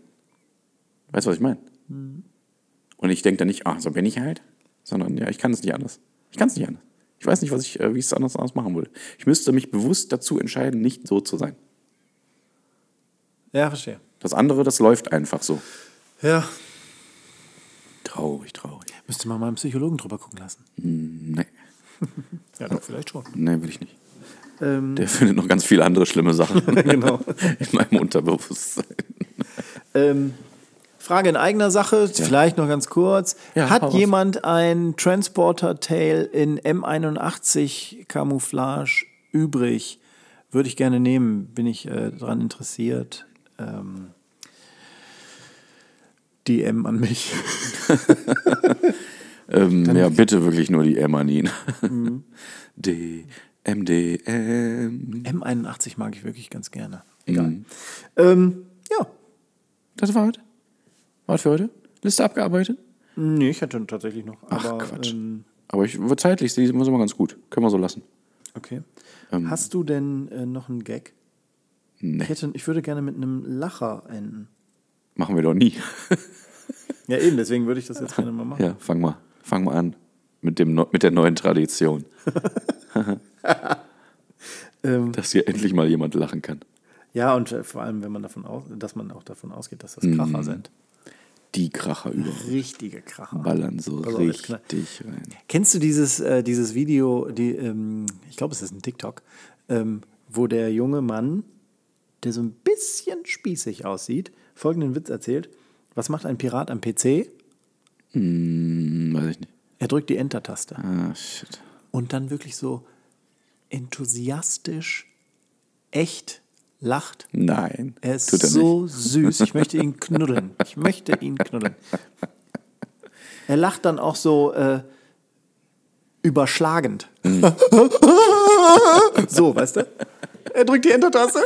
Weißt du, was ich meine? Und ich denke dann nicht, ah, so bin ich halt, sondern ja, ich kann es nicht anders. Ich kann es nicht anders. Ich weiß nicht, was ich, äh, wie ich es anders, anders machen würde. Ich müsste mich bewusst dazu entscheiden, nicht so zu sein. Ja, verstehe. Das andere, das läuft einfach so. Ja. Traurig, traurig. Müsste man mal einen Psychologen drüber gucken lassen. Nee, Ja, doch, vielleicht schon. nee, will ich nicht. Der findet noch ganz viele andere schlimme Sachen [laughs] [laughs] Genau. in meinem Unterbewusstsein. Ähm, Frage in eigener Sache, vielleicht noch ganz kurz. Ja, Hat jemand ein Transporter-Tail in M81 Camouflage übrig? Würde ich gerne nehmen, bin ich äh, daran interessiert. Ähm, DM an mich. [laughs] Ähm, ja, bitte wirklich nur die Emmanin. Mhm. [laughs] D, M, D, M. M81 mag ich wirklich ganz gerne. Egal. Mhm. Ähm, ja, Das war heute? War für heute? Liste abgearbeitet? nee, ich hatte tatsächlich noch. Ach, aber, Quatsch. Ähm, Aber ich, zeitlich sind wir immer ganz gut. Können wir so lassen. okay. Ähm. Hast du denn äh, noch einen Gag? Nee, Ich, hätte, ich würde gerne mit einem Lacher enden. machen wir doch nie. Ja, eben, deswegen würde ich das jetzt gerne mal [laughs] machen. Ja, fang mal. Fang mal an. Mit, dem, mit der neuen Tradition. [laughs] [laughs] Ähm, Dass hier endlich mal jemand lachen kann. ja, und äh, vor allem, wenn man davon aus, dass man auch davon ausgeht, dass das Mhm. Kracher sind. Die Kracher überall Richtige Kracher. ballern so Also, richtig rein. Kennst du dieses, äh, dieses Video, die, ähm, ich glaube, es ist ein TikTok, ähm, wo der junge Mann, der so ein bisschen spießig aussieht, folgenden Witz erzählt. Was macht ein Pirat am PC? Hm, weiß ich nicht. Er drückt die Enter-Taste. Ah, shit. Und dann wirklich so enthusiastisch, echt lacht. Nein. Er ist tut er so nicht. süß. Ich möchte ihn [laughs] knuddeln. Ich möchte ihn knuddeln. Er lacht dann auch so äh, überschlagend. Mhm. so, weißt du? Er drückt die Enter-Taste.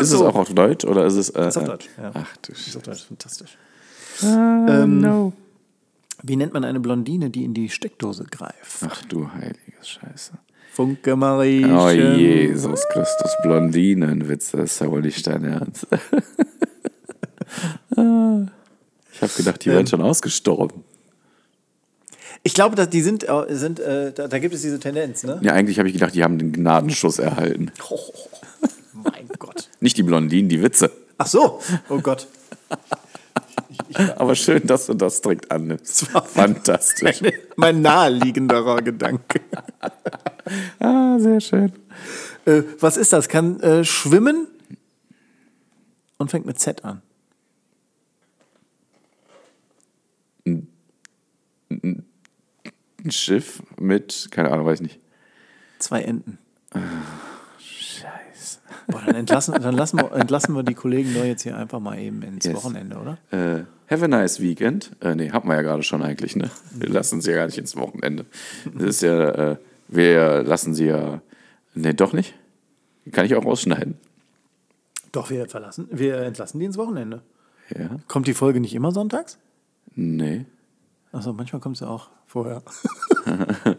Ist es auch auf Deutsch oder ist es. Äh, Ist auf Deutsch, ja. Ach du ist doch fantastisch. Ah, no. Wie nennt man eine Blondine, die in die Steckdose greift? Ach du heiliges Scheiße. Funke Mariechen. Oh Jesus Christus, Blondinenwitz, das ist ja wohl nicht dein Ernst. [laughs] Ich habe gedacht, die wären schon ausgestorben. Ich glaube, dass die sind, äh, sind äh, da, da gibt es diese Tendenz, ne? Ja, eigentlich habe ich gedacht, die haben den Gnadenschuss erhalten. [laughs] Oh, mein Gott. Nicht die Blondinen, die Witze. Ach so. Oh Gott. Aber schön, dass du das direkt annimmst. war- Fantastisch. mein naheliegenderer Gedanke. [laughs] Ah, sehr schön. Äh, was ist das? Kann äh, schwimmen und fängt mit Z an. Ein Schiff mit, keine Ahnung, weiß ich nicht. Zwei Enten. Boah, dann entlassen, dann lassen wir, entlassen wir die Kollegen doch jetzt hier einfach mal eben ins Yes. Wochenende, oder? Äh, have a nice weekend. Äh, nee, hatten wir ja gerade schon eigentlich, ne? Wir lassen sie ja gar nicht ins Wochenende. Das ist ja, äh, wir lassen sie ja. Nee, doch nicht. Kann ich auch rausschneiden. Doch, wir verlassen, wir entlassen die ins Wochenende. Ja. Kommt die Folge nicht immer sonntags? Nee. Achso, manchmal kommt sie auch vorher. [laughs]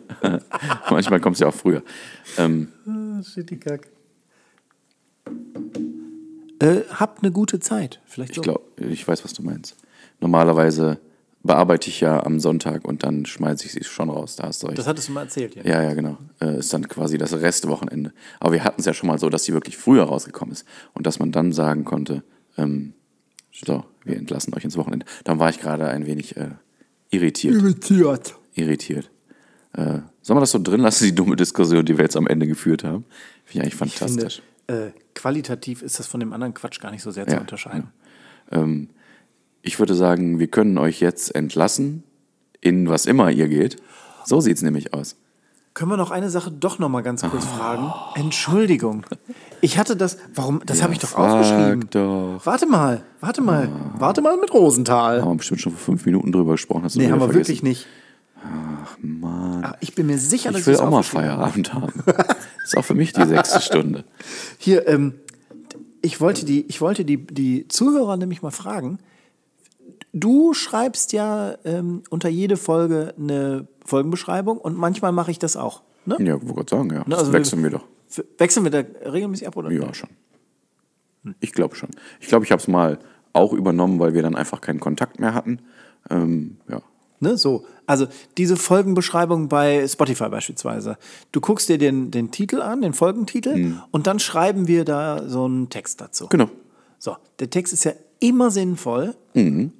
Manchmal kommt sie auch früher. Ähm, Shit, die Kack. Äh, habt eine gute Zeit. Vielleicht ich so. glaube, ich weiß, was du meinst. Normalerweise bearbeite ich ja am Sonntag und dann schmeiße ich sie schon raus. Da hast du recht. Das hattest du mal erzählt, ja. Ja, ja, genau. Äh, ist dann quasi das Restwochenende. Aber wir hatten es ja schon mal so, dass sie wirklich früher rausgekommen ist und dass man dann sagen konnte, ähm, so, wir entlassen euch ins Wochenende. Dann war ich gerade ein wenig äh, irritiert. Irritiert. irritiert. Äh, sollen wir das so drin lassen, die dumme Diskussion, die wir jetzt am Ende geführt haben? Finde ich eigentlich Ich finde, fantastisch. Äh, qualitativ ist das von dem anderen Quatsch gar nicht so sehr zu Ja, unterscheiden. Ähm, ich würde sagen, wir können euch jetzt entlassen, in was immer ihr geht. So sieht es nämlich aus. Können wir noch eine Sache doch noch mal ganz kurz fragen? Entschuldigung. Ich hatte das, warum, das habe ich doch aufgeschrieben. doch. Warte mal, warte mal, warte mal mit Rosenthal. Haben wir bestimmt schon vor fünf Minuten drüber gesprochen. Hast du nee, haben wir vergessen. wirklich nicht. Ach, Mann. ich bin mir sicher, dass Ich will auch mal. Feierabend [laughs] haben. ist auch für mich die sechste Stunde. [laughs] Hier, ähm, ich wollte, die, ich wollte die, die Zuhörer nämlich mal fragen. Du schreibst ja ähm, unter jede Folge eine Folgenbeschreibung und manchmal mache ich das auch. Ne? Ja, wollte gerade sagen, ja. Das also wechseln wir doch. F- Wechseln wir da regelmäßig ab oder Ja, schon. Ich glaube schon. Ich glaube, ich habe es mal auch übernommen, weil wir dann einfach keinen Kontakt mehr hatten. Ähm, ja. Ne, so. Also diese Folgenbeschreibung bei Spotify beispielsweise. Du guckst dir den, den Titel an, den Folgentitel, und dann schreiben wir da so einen Text dazu. Genau. So, der Text ist ja immer sinnvoll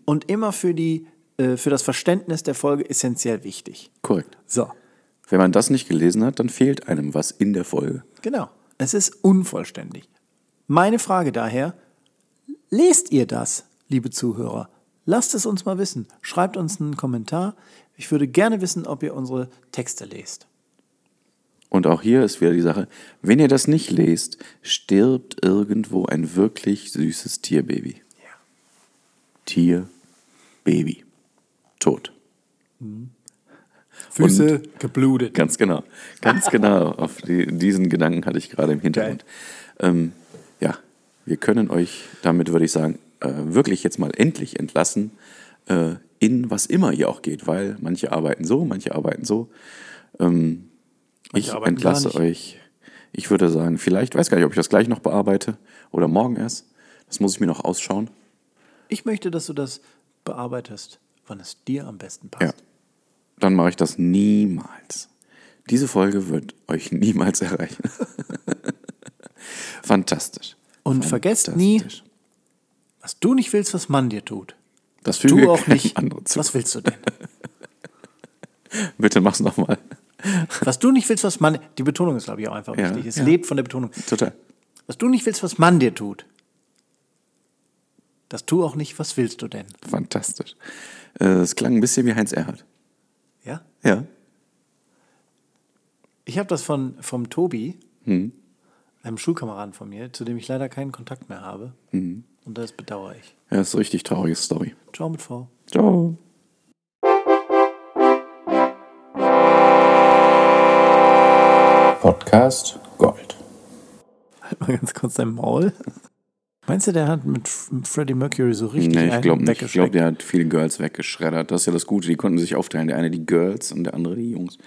und immer für, die, äh, für das Verständnis der Folge essentiell wichtig. Korrekt. So, Wenn man das nicht gelesen hat, dann fehlt einem was in der Folge. Genau. Es ist unvollständig. Meine Frage daher, lest ihr das, liebe Zuhörer? Lasst es uns mal wissen. Schreibt uns einen Kommentar. Ich würde gerne wissen, ob ihr unsere Texte lest. Und auch hier ist wieder die Sache, wenn ihr das nicht lest, stirbt irgendwo ein wirklich süßes Tierbaby. Tier, Baby. Tot. Füße geblutet. Ganz genau. Ganz [laughs] genau. Auf die, diesen Gedanken hatte ich gerade im Hintergrund. Ähm, ja, wir können euch damit, würde ich sagen, äh, wirklich jetzt mal endlich entlassen, äh, in was immer ihr auch geht, weil manche arbeiten so, manche arbeiten so. Ähm, ich arbeiten entlasse euch. Ich würde sagen, vielleicht, weiß gar nicht, ob ich das gleich noch bearbeite oder morgen erst. Das muss ich mir noch ausschauen. Ich möchte, dass du das bearbeitest, wann es dir am besten passt. Ja. Dann mache ich das niemals. Diese Folge wird euch [laughs] niemals erreichen. [laughs] Fantastisch. Und vergesst nie, Fantastisch. Was du nicht willst, was man dir tut. Das füge Du auch nicht. Was willst du denn? [laughs] Bitte mach's nochmal. [laughs] Was du nicht willst, was man. Die Betonung ist, glaube ich, auch einfach Ja, wichtig. Es ja. lebt von der Betonung. Total. Was du nicht willst, was man dir tut. Das tu auch nicht, was willst du denn? Fantastisch. Äh, Es klang ein bisschen wie Heinz Erhardt. Ja? Ja. Ich habe das von, vom Tobi, Hm. einem Schulkameraden von mir, zu dem ich leider keinen Kontakt mehr habe. Hm. Und das bedauere ich. Ja, ist eine richtig traurige Story. Ciao mit V. Ciao. Podcast Gold. Halt mal ganz kurz dein Maul. Meinst du, der hat mit Freddie Mercury so richtig Nee, ich glaube nicht. Ich glaube, der hat viele Girls weggeschreddert. Das ist ja das Gute. Die konnten sich aufteilen. Der eine die Girls und der andere die Jungs.